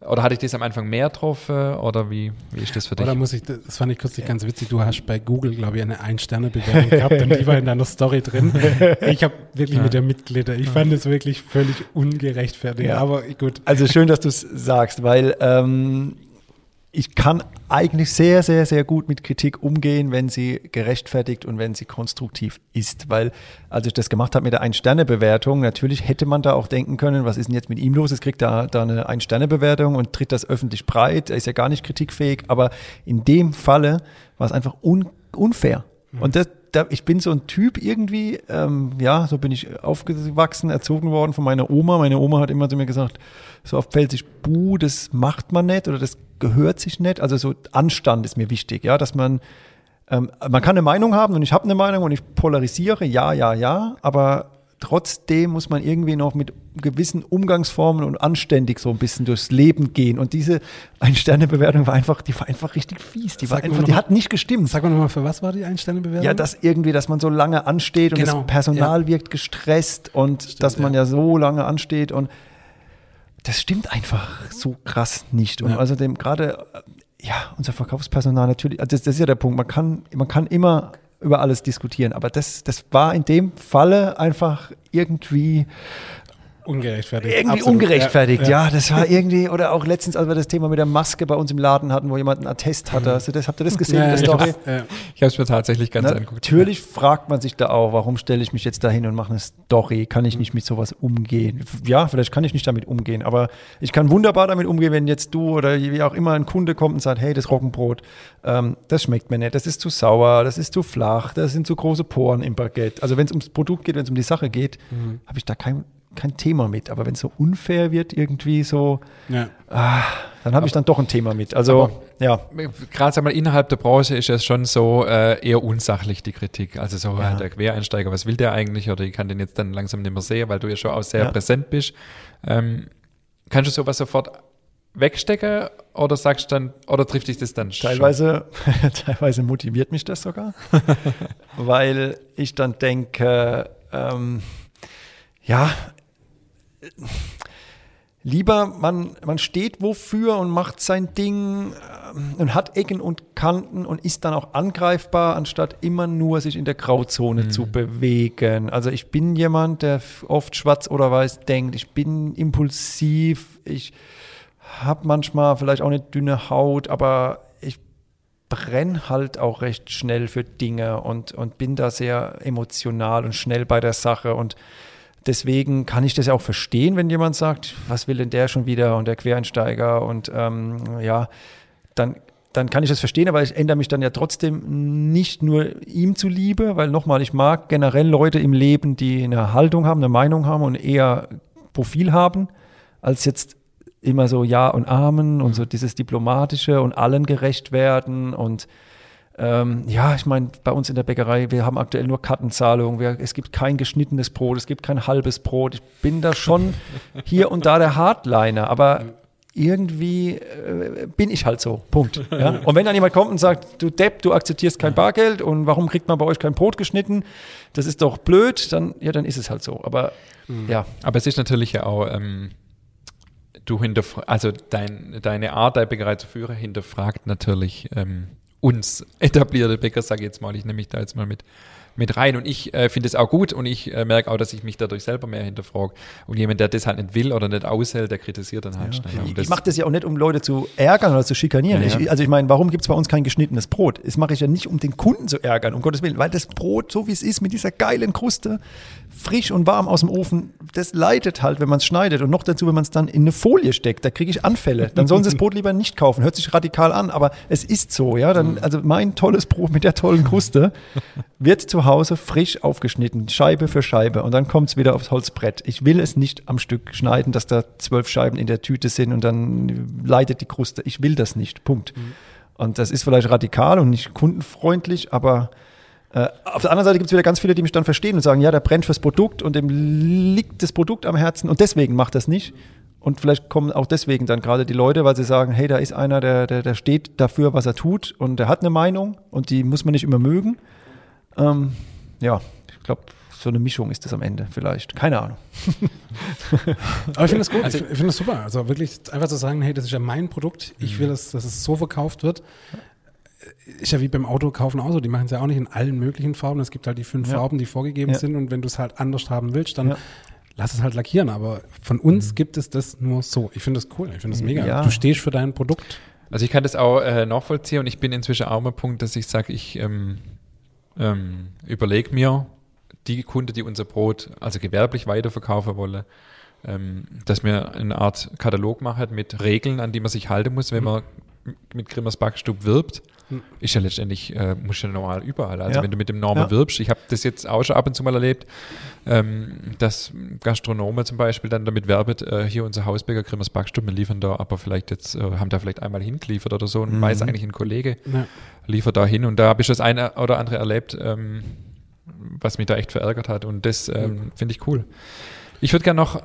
oder hatte ich das am Anfang mehr getroffen? Oder wie, wie ist das für dich? Oder muss ich, das fand ich kürzlich ganz witzig, du hast bei Google, glaube ich, eine Ein-Sterne-Bewertung gehabt und die war in deiner Story drin. Ich habe wirklich ja. mit der Mitglieder, ich fand es wirklich völlig ungerechtfertigt, ja. aber gut. Also schön, dass du es sagst, weil ähm, ich kann eigentlich sehr, sehr, sehr gut mit Kritik umgehen, wenn sie gerechtfertigt und wenn sie konstruktiv ist. Weil, als ich das gemacht habe mit der Ein-Sterne-Bewertung, natürlich hätte man da auch denken können, was ist denn jetzt mit ihm los? Es kriegt da, da eine Ein-Sterne-Bewertung und tritt das öffentlich breit. Er ist ja gar nicht kritikfähig. Aber in dem Falle war es einfach un unfair. Mhm. Und das, da, ich bin so ein Typ irgendwie, ähm, ja, so bin ich aufgewachsen, erzogen worden von meiner Oma. Meine Oma hat immer zu mir gesagt, so auf Pfälzisch, buh, das macht man nicht oder das gehört sich nicht. Also so Anstand ist mir wichtig, ja, dass man, ähm, man kann eine Meinung haben und ich habe eine Meinung und ich polarisiere, ja, ja, ja, aber trotzdem muss man irgendwie noch mit gewissen Umgangsformen und anständig so ein bisschen durchs Leben gehen. Und diese Ein-Sterne-Bewertung war einfach, die war einfach richtig fies. Die, war einfach, die hat nicht gestimmt. Sag mal nochmal, für was war die Ein-Sterne-Bewertung? Ja, dass irgendwie, dass man so lange ansteht und genau. das Personal ja. wirkt gestresst und Stimmt, dass man ja. ja so lange ansteht und das stimmt einfach so krass nicht. Und ja. außerdem gerade, ja, unser Verkaufspersonal natürlich, also das, das, ist ja der Punkt, man kann, man kann immer über alles diskutieren. Aber das, das war in dem Falle einfach irgendwie Ungerechtfertigt. irgendwie Absolut. ungerechtfertigt, ja, Das war irgendwie, oder auch letztens, als wir das Thema mit der Maske bei uns im Laden hatten, wo jemand einen Attest hatte. Also das, habt ihr das gesehen, Ja, die ja, Story? ich ja. Habe es mir tatsächlich ganz angeguckt. Natürlich fragt man sich da auch, warum stelle ich mich jetzt dahin und mache eine Story? Kann ich nicht mit sowas umgehen? Ja, vielleicht kann ich nicht damit umgehen, aber ich kann wunderbar damit umgehen, wenn jetzt du oder wie auch immer ein Kunde kommt und sagt, hey, das Roggenbrot, ähm, das schmeckt mir nicht, das ist zu sauer, das ist zu flach, das sind zu große Poren im Baguette. Also wenn es ums Produkt geht, wenn es um die Sache geht, Mhm. habe ich da kein, kein Thema mit. Aber wenn es so unfair wird, irgendwie so, Ja. dann habe ich dann doch ein Thema mit. Also, Aber- ja. Gerade sag mal, innerhalb der Branche ist es schon so äh, eher unsachlich, die Kritik. Also so, Ja. äh, der Quereinsteiger, was will der eigentlich? Oder ich kann den jetzt dann langsam nicht mehr sehen, weil du ja schon auch sehr Ja. präsent bist. Ähm, kannst du sowas sofort wegstecken oder sagst dann, oder trifft dich das dann schon? Teilweise, teilweise motiviert mich das sogar, weil ich dann denke, ähm, ja, lieber man, man steht wofür und macht sein Ding ähm, und hat Ecken und Kanten und ist dann auch angreifbar, anstatt immer nur sich in der Grauzone zu bewegen. Also ich bin jemand, der oft schwarz oder weiß denkt. Ich bin impulsiv. Ich habe manchmal vielleicht auch eine dünne Haut, aber ich brenne halt auch recht schnell für Dinge und, und bin da sehr emotional und schnell bei der Sache und deswegen kann ich das ja auch verstehen, wenn jemand sagt, was will denn der schon wieder und der Quereinsteiger und ähm, ja, dann, dann kann ich das verstehen, aber ich ändere mich dann ja trotzdem nicht nur ihm zuliebe, weil nochmal, ich mag generell Leute im Leben, die eine Haltung haben, eine Meinung haben und eher Profil haben, als jetzt immer so Ja und Amen und so dieses Diplomatische und allen gerecht werden und ähm, ja, ich meine, bei uns in der Bäckerei, wir haben aktuell nur Kartenzahlung, wir, es gibt kein geschnittenes Brot, es gibt kein halbes Brot. Ich bin da schon hier und da der Hardliner, aber irgendwie äh, bin ich halt so. Punkt. Ja? Und wenn dann jemand kommt und sagt, du Depp, du akzeptierst kein Bargeld und warum kriegt man bei euch kein Brot geschnitten? Das ist doch blöd, dann, ja, dann ist es halt so. Aber ja, Aber es ist natürlich ja auch, ähm, du hinterfragst, also dein, deine Art, deine Bäckerei zu führen, hinterfragt natürlich ähm, uns etablierte Bäcker, sage ich jetzt mal, ich nehme mich da jetzt mal mit, mit rein und ich äh, finde es auch gut und ich äh, merke auch, dass ich mich dadurch selber mehr hinterfrage. Und jemand, der das halt nicht will oder nicht aushält, der kritisiert dann halt schnell. Und ich mache das ja auch nicht, um Leute zu ärgern oder zu schikanieren. Ja, ja. Ich, also ich meine, warum gibt es bei uns kein geschnittenes Brot? Das mache ich ja nicht, um den Kunden zu ärgern, um Gottes Willen, weil das Brot, so wie es ist, mit dieser geilen Kruste, frisch und warm aus dem Ofen, das leidet halt, wenn man es schneidet. Und noch dazu, wenn man es dann in eine Folie steckt, da kriege ich Anfälle. Dann sollen sie das Brot lieber nicht kaufen. Hört sich radikal an, aber es ist so, ja. Dann, also mein tolles Brot mit der tollen Kruste wird zu Hause frisch aufgeschnitten, Scheibe für Scheibe. Und dann kommt es wieder aufs Holzbrett. Ich will es nicht am Stück schneiden, dass da zwölf Scheiben in der Tüte sind und dann leidet die Kruste. Ich will das nicht. Punkt. Und das ist vielleicht radikal und nicht kundenfreundlich, aber äh, auf der anderen Seite gibt es wieder ganz viele, die mich dann verstehen und sagen, ja, der brennt fürs Produkt und dem liegt das Produkt am Herzen und deswegen macht das nicht. Und vielleicht kommen auch deswegen dann gerade die Leute, weil sie sagen, hey, da ist einer, der, der, der steht dafür, was er tut und der hat eine Meinung und die muss man nicht immer mögen. Ähm, ja, ich glaube, so eine Mischung ist das am Ende vielleicht. Keine Ahnung. Aber ich finde das gut, Also- ich finde das super. Also wirklich einfach zu sagen, hey, das ist ja mein Produkt, ich will, dass, dass es so verkauft wird. Ist ja wie beim Auto kaufen auch so, die machen es ja auch nicht in allen möglichen Farben. Es gibt halt die fünf Ja. Farben, die vorgegeben Ja. sind und wenn du es halt anders haben willst, dann Ja. lass es halt lackieren. Aber von uns gibt es das nur so. Ich finde das cool, ich finde das mega. Du stehst für dein Produkt. Also ich kann das auch äh, nachvollziehen und ich bin inzwischen auch am Punkt, dass ich sage, ich ähm, ähm, überlege mir die Kunden, die unser Brot also gewerblich weiterverkaufen wollen, ähm, dass wir eine Art Katalog machen mit Regeln, an die man sich halten muss, wenn man m- mit Grimmers Backstub wirbt. Ist ja letztendlich, äh, muss ja normal überall. Also Ja. wenn du mit dem Namen Ja. wirbst, ich habe das jetzt auch schon ab und zu mal erlebt, ähm, dass Gastronome zum Beispiel dann damit werbet, äh, hier unser Hausbäcker Grimmers Backstub, wir liefern da aber vielleicht jetzt, äh, haben da vielleicht einmal hingeliefert oder so und Mhm. weiß eigentlich ein Kollege, Ja. liefert da hin und da habe ich das eine oder andere erlebt, ähm, was mich da echt verärgert hat und das ähm, finde ich cool. Ich würde gerne noch,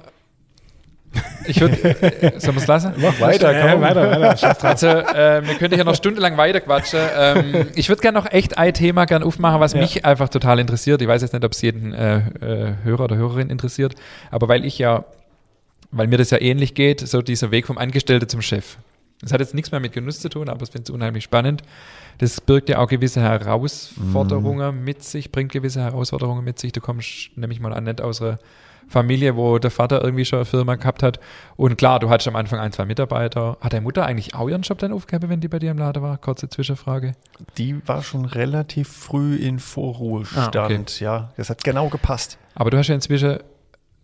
ich würde, äh, sollen wir es lassen? Mach weiter, Ja, komm. weiter, weiter. Also, äh, wir könnten hier noch stundenlang weiterquatschen. Ähm, ich würde gerne noch echt ein Thema gerne aufmachen, was Ja. mich einfach total interessiert. Ich weiß jetzt nicht, ob es jeden äh, äh, Hörer oder Hörerin interessiert, aber weil ich ja, weil mir das ja ähnlich geht, so dieser Weg vom Angestellte zum Chef. Das hat jetzt nichts mehr mit Genuss zu tun, aber ich finde es unheimlich spannend. Das birgt ja auch gewisse Herausforderungen Mhm. mit sich, bringt gewisse Herausforderungen mit sich. Du kommst nämlich mal an nicht aus einer Familie, wo der Vater irgendwie schon eine Firma gehabt hat. Und klar, du hattest am Anfang ein, zwei Mitarbeiter. Hat deine Mutter eigentlich auch ihren Job dann aufgegeben, wenn die bei dir im Laden war? Kurze Zwischenfrage. Die war schon relativ früh in Vorruhestand. Ah, okay. Ja, das hat genau gepasst. Aber du hast ja inzwischen,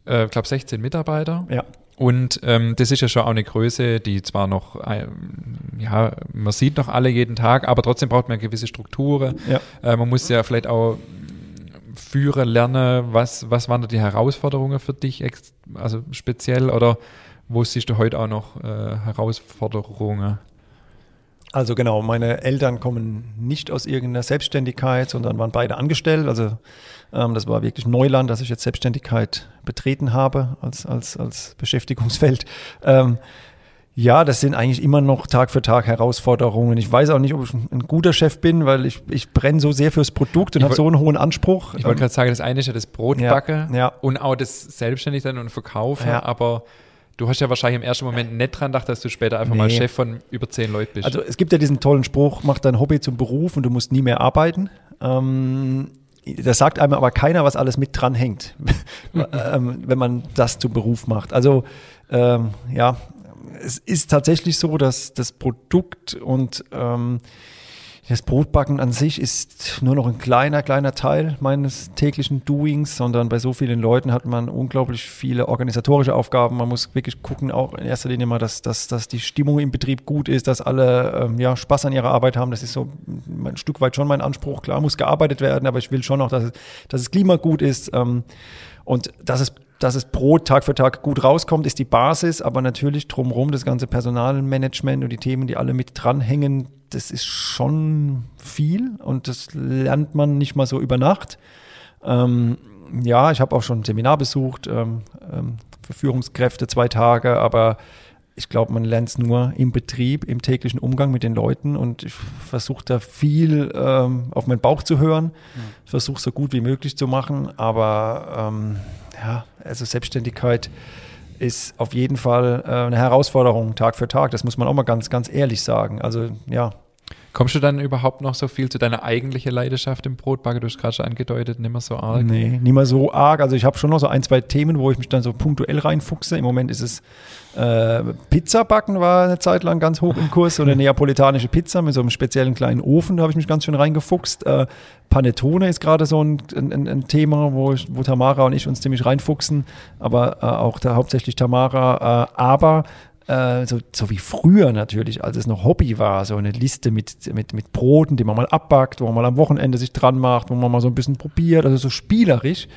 äh, ich glaube, 16 Mitarbeiter. Ja. Und ähm, das ist ja schon auch eine Größe, die zwar noch, ähm, ja, man sieht noch alle jeden Tag, aber trotzdem braucht man gewisse Strukturen. Ja. Äh, man muss ja vielleicht auch führen, lernen, was, was waren da die Herausforderungen für dich, also speziell, oder wo siehst du heute auch noch äh, Herausforderungen? Also genau, meine Eltern kommen nicht aus irgendeiner Selbstständigkeit, sondern waren beide angestellt. Also ähm, das war wirklich Neuland, dass ich jetzt Selbstständigkeit betreten habe als, als, als Beschäftigungsfeld. Ähm, ja, das sind eigentlich immer noch Tag für Tag Herausforderungen. Ich weiß auch nicht, ob ich ein guter Chef bin, weil ich, ich brenne so sehr fürs Produkt und habe so einen hohen Anspruch. Ich wollte gerade sagen, das eine ist ja das Brotbacken Ja, ja. und auch das selbstständig sein und verkaufen, Ja. aber du hast ja wahrscheinlich im ersten Moment nicht dran gedacht, dass du später einfach mal Nee. Chef von über zehn Leuten bist. Also es gibt ja diesen tollen Spruch, mach dein Hobby zum Beruf und du musst nie mehr arbeiten. Ähm, das sagt einem aber keiner, was alles mit dran hängt, ähm, wenn man das zum Beruf macht. Also ähm, ja, es ist tatsächlich so, dass das Produkt und ähm, das Brotbacken an sich ist nur noch ein kleiner, kleiner Teil meines täglichen Doings, sondern bei so vielen Leuten hat man unglaublich viele organisatorische Aufgaben. Man muss wirklich gucken, auch in erster Linie mal, dass, dass, dass die Stimmung im Betrieb gut ist, dass alle ähm, ja, Spaß an ihrer Arbeit haben. Das ist so ein Stück weit schon mein Anspruch. Klar muss gearbeitet werden, aber ich will schon auch, dass dass es Klima gut ist. Ähm, und dass es, dass es Brot Tag für Tag gut rauskommt, ist die Basis, aber natürlich drumherum das ganze Personalmanagement und die Themen, die alle mit dranhängen, das ist schon viel und das lernt man nicht mal so über Nacht. Ähm, ja, ich habe auch schon ein Seminar besucht ähm, ähm, für Führungskräfte, zwei Tage, aber ich glaube, man lernt es nur im Betrieb, im täglichen Umgang mit den Leuten und ich versuche da viel ähm, auf meinen Bauch zu hören, Ich versuche so gut wie möglich zu machen, aber ähm, ja, also Selbstständigkeit ist auf jeden Fall äh, eine Herausforderung Tag für Tag. Das muss man auch mal ganz, ganz ehrlich sagen. Also ja, Kommst du dann überhaupt noch so viel zu deiner eigentlichen Leidenschaft im Brotbacken? Du hast gerade schon angedeutet, nicht mehr so arg. Nee, nicht mehr so arg. Also ich habe schon noch so ein, zwei Themen, wo ich mich dann so punktuell reinfuchse. Im Moment ist es äh, Pizza backen war eine Zeit lang ganz hoch im Kurs. So eine neapolitanische Pizza mit so einem speziellen kleinen Ofen, da habe ich mich ganz schön reingefuchst. Äh, Panettone ist gerade so ein, ein, ein Thema, wo, ich, wo Tamara und ich uns ziemlich reinfuchsen. Aber äh, auch da hauptsächlich Tamara. Äh, aber äh, so, so wie früher natürlich, als es noch Hobby war, so eine Liste mit, mit, mit Broten, die man mal abbackt, wo man mal am Wochenende sich dran macht, wo man mal so ein bisschen probiert, also so spielerisch.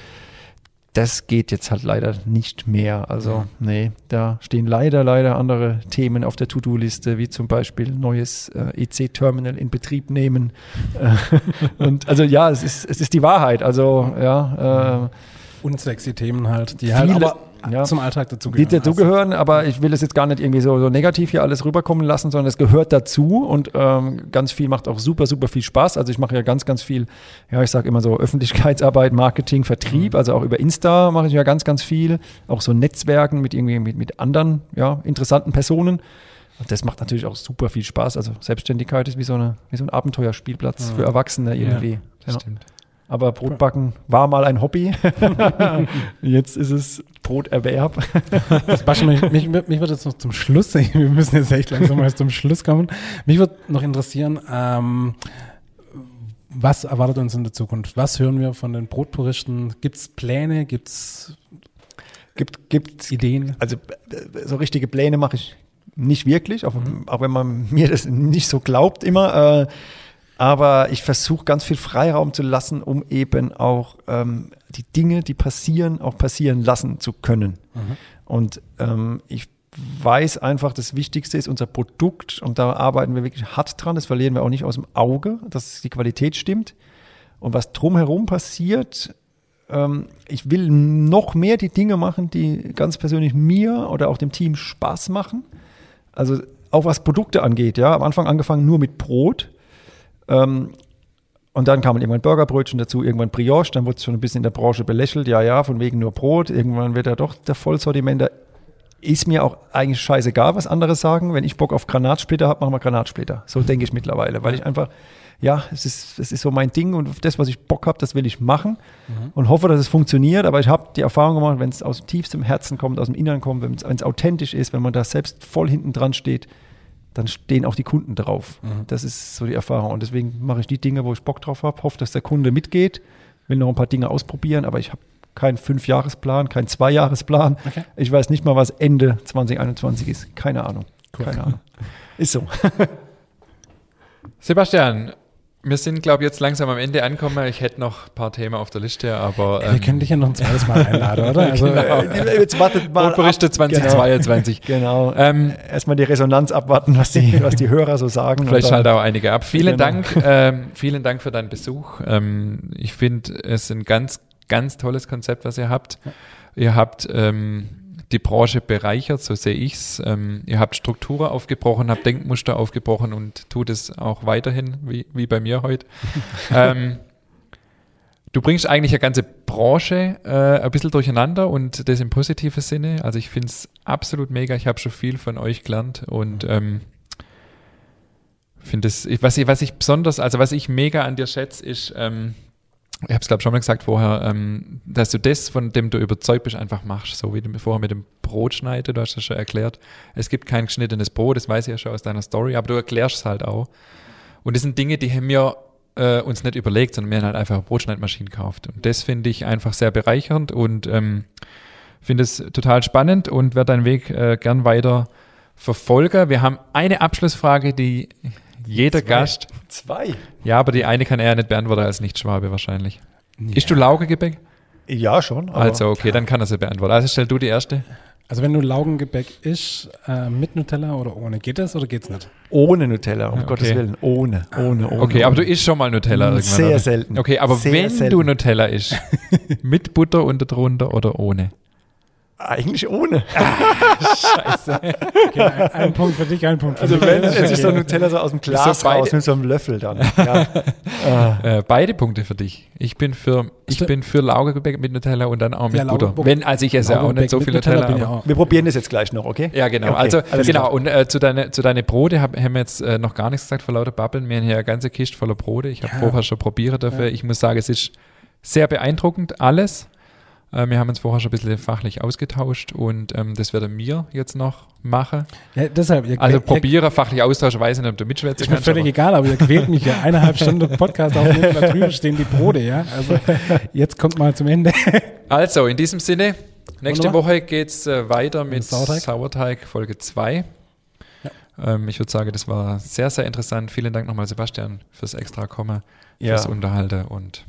Das geht jetzt halt leider nicht mehr. Also, nee, da stehen leider, leider andere Themen auf der To-Do-Liste, wie zum Beispiel neues äh, EC-Terminal in Betrieb nehmen. Äh, und also ja, es ist, es ist die Wahrheit. Also, ja, äh, Unsexy Themen halt, die halt Viele- aber ja. zum Alltag dazu die dazugehören, aber ich will es jetzt gar nicht irgendwie so, so negativ hier alles rüberkommen lassen, sondern es gehört dazu und ähm, ganz viel macht auch super, super viel Spaß. Also ich mache ja ganz, ganz viel, ja, ich sage immer so Öffentlichkeitsarbeit, Marketing, Vertrieb, also auch über Insta mache ich ja ganz, ganz viel, auch so Netzwerken mit irgendwie mit, mit anderen, ja, interessanten Personen. Und das macht natürlich auch super viel Spaß. Also Selbstständigkeit ist wie so, eine, wie so ein Abenteuerspielplatz für Erwachsene irgendwie. Ja. Stimmt. Aber Brotbacken war mal ein Hobby. Jetzt ist es Broterwerb. Sebastian, mich, mich, mich würde jetzt noch zum Schluss, wir müssen jetzt echt langsam mal zum Schluss kommen. Mich würde noch interessieren, ähm, was erwartet uns in der Zukunft? Was hören wir von den Brotpuristen? Gibt es Pläne? Gibt es Gibt, gibt Ideen? Also äh, so richtige Pläne mache ich nicht wirklich, auch, auch wenn man mir das nicht so glaubt immer. Äh, aber ich versuche ganz viel Freiraum zu lassen, um eben auch ähm, die Dinge, die passieren, auch passieren lassen zu können. Und ähm, ich weiß einfach, das Wichtigste ist unser Produkt und da arbeiten wir wirklich hart dran. Das verlieren wir auch nicht aus dem Auge, dass die Qualität stimmt. Und was drumherum passiert, ähm, ich will noch mehr die Dinge machen, die ganz persönlich mir oder auch dem Team Spaß machen. Also auch was Produkte angeht, ja. Am Anfang angefangen nur mit Brot. Ähm, und dann kamen irgendwann Burgerbrötchen dazu, irgendwann Brioche, dann wurde es schon ein bisschen in der Branche belächelt, ja, ja, von wegen nur Brot. Irgendwann wird er doch der Vollsortimenter. ist mir auch eigentlich scheißegal, was andere sagen. Wenn ich Bock auf Granatsplitter habe, machen wir Granatsplitter. So denke ich mittlerweile, weil ich einfach, ja, es ist, es ist so mein Ding und auf das, was ich Bock habe, das will ich machen und hoffe, dass es funktioniert. Aber ich habe die Erfahrung gemacht, wenn es aus tiefstem Herzen kommt, aus dem Inneren kommt, wenn es authentisch ist, wenn man da selbst voll hinten dran steht, dann stehen auch die Kunden drauf. Das ist so die Erfahrung. Und deswegen mache ich die Dinge, wo ich Bock drauf habe, hoffe, dass der Kunde mitgeht, will noch ein paar Dinge ausprobieren, aber ich habe keinen Fünfjahresplan, keinen Zweijahresplan. Okay. Ich weiß nicht mal, was Ende 2021 ist. Keine Ahnung. Keine Ahnung. Ist so. Sebastian, wir sind, glaube ich, jetzt langsam am Ende angekommen. Ich hätte noch ein paar Themen auf der Liste, aber Wir ähm, können dich ja noch ein zweites Mal einladen, oder? Also, Äh, Jetzt wartet mal. Brotberichte ab. 2022. Genau. Ähm, Erstmal die Resonanz abwarten, was die, was die Hörer so sagen. Vielleicht Und dann- schalten auch einige ab. Vielen Genau. Dank, ähm, vielen Dank für deinen Besuch. Ähm, ich finde, es ist ein ganz, ganz tolles Konzept, was ihr habt. Ihr habt ähm, die Branche bereichert, so sehe ich's. Ähm, ihr habt Strukturen aufgebrochen, habt Denkmuster aufgebrochen und tut es auch weiterhin, wie, wie bei mir heute. ähm, Du bringst eigentlich eine ganze Branche äh, ein bisschen durcheinander und das im positiven Sinne. Also ich finde es absolut mega. Ich habe schon viel von euch gelernt und ähm, finde es, ich- was ich, was ich besonders, also was ich mega an dir schätze, ist, ähm, ich habe es glaube schon mal gesagt vorher, ähm, dass du das, von dem du überzeugt bist, einfach machst. So wie du vorher mit dem Brot schneiden, du hast das schon erklärt. Es gibt kein geschnittenes Brot, das weiß ich ja schon aus deiner Story, aber du erklärst es halt auch. Und das sind Dinge, die haben wir äh, uns nicht überlegt, sondern wir haben halt einfach eine Brotschneidmaschine gekauft. Und das finde ich einfach sehr bereichernd und ähm, finde es total spannend und werde deinen Weg äh, gern weiter verfolgen. Wir haben eine Abschlussfrage, die jeder Zwei. Gast, Zwei. ja, aber die eine kann er nicht beantworten als Nicht-Schwabe wahrscheinlich. Ist du Laugengebäck? Ja, schon. aber- Also, okay, dann kann er sie beantworten. Also stell du die erste. also wenn du Laugengebäck isst, äh, mit Nutella oder ohne, geht das oder geht's nicht? Ohne Nutella, um Ja, okay. Gottes Willen. Ohne, ohne, ohne. Okay, aber du ohne. isst schon mal Nutella irgendwann. Sehr selten. Okay, aber Sehr wenn selten. du Nutella isst, mit Butter unter drunter oder ohne? Eigentlich ohne. Scheiße. Okay, ein, ein Punkt für dich, ein Punkt für Also mich. wenn, es ist so Nutella so aus dem Glas raus mit so einem Löffel dann. Ja. Ah. Äh, beide Punkte für dich. Ich bin für, ich da- bin für Laugengebäck mit Nutella und dann auch mit Ja, Butter. Wenn, also ich esse ja auch nicht so viel Nutella. auch. Wir probieren das jetzt gleich noch, okay? Ja, genau. Okay, also, genau. klar. Und äh, zu deine, zu deine Brote hab, haben wir jetzt äh, noch gar nichts gesagt vor lauter Babbeln. Wir haben hier eine ganze Kiste voller Brote. Ich habe Ja. vorher schon probiert dafür. Ich muss sagen, es ist sehr beeindruckend, alles. Äh, wir haben uns vorher schon ein bisschen fachlich ausgetauscht und ähm, das werde mir jetzt noch machen. Ja, deshalb, ihr, Also probiere, fachlich austauschen, weiß nicht, ob du mitschwätzen Ist mir kannst. völlig egal, aber ihr quält mich ja eineinhalb Stunden Podcast aufnehmen, da drüben stehen die Brote, ja. Also jetzt kommt mal zum Ende. Also, in diesem Sinne, nächste Wunderbar. Woche geht es äh, weiter mit Sauerteig. Sauerteig, Folge 2. Ähm, ich würde sagen, das war sehr, sehr interessant. Vielen Dank nochmal, Sebastian, fürs extra Kommen, Ja. fürs Unterhalten und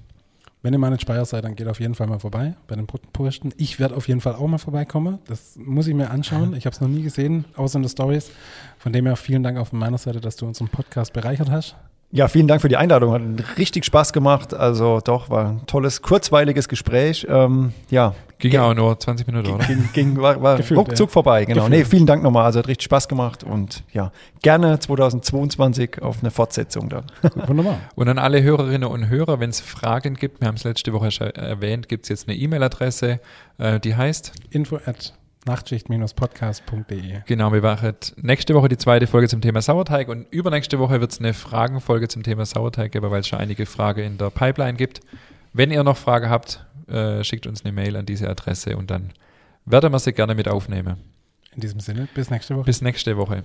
Wenn ihr mal in Speyer seid, dann geht auf jeden Fall mal vorbei bei den Brotpuristen. Ich werde auf jeden Fall auch mal vorbeikommen. Das muss ich mir anschauen. Ich habe es noch nie gesehen, außer in den Stories. Von dem her vielen Dank auch von meiner Seite, dass du unseren Podcast bereichert hast. Ja, vielen Dank für die Einladung. Hat richtig Spaß gemacht. Also doch, war ein tolles, kurzweiliges Gespräch. Ähm, ja, ging Ja. auch nur 20 Minuten, oder? ging, ging, war, war Gefühlt, ruckzuck ja. vorbei. Genau. Gefühlt. Nee, vielen Dank nochmal. Also hat richtig Spaß gemacht und ja, gerne 2022 auf eine Fortsetzung dann. Gut, wunderbar. Und an alle Hörerinnen und Hörer, wenn es Fragen gibt, wir haben es letzte Woche schon erwähnt, gibt es jetzt eine E-Mail-Adresse, äh, die heißt, Info at nachtschicht-podcast.de. genau, wir machen nächste Woche die zweite Folge zum Thema Sauerteig und übernächste Woche wird es eine Fragenfolge zum Thema Sauerteig geben, weil es schon einige Fragen in der Pipeline gibt. Wenn ihr noch Fragen habt, äh, schickt uns eine Mail an diese Adresse und dann werden wir sie gerne mit aufnehmen. In diesem Sinne, bis nächste Woche. Bis nächste Woche.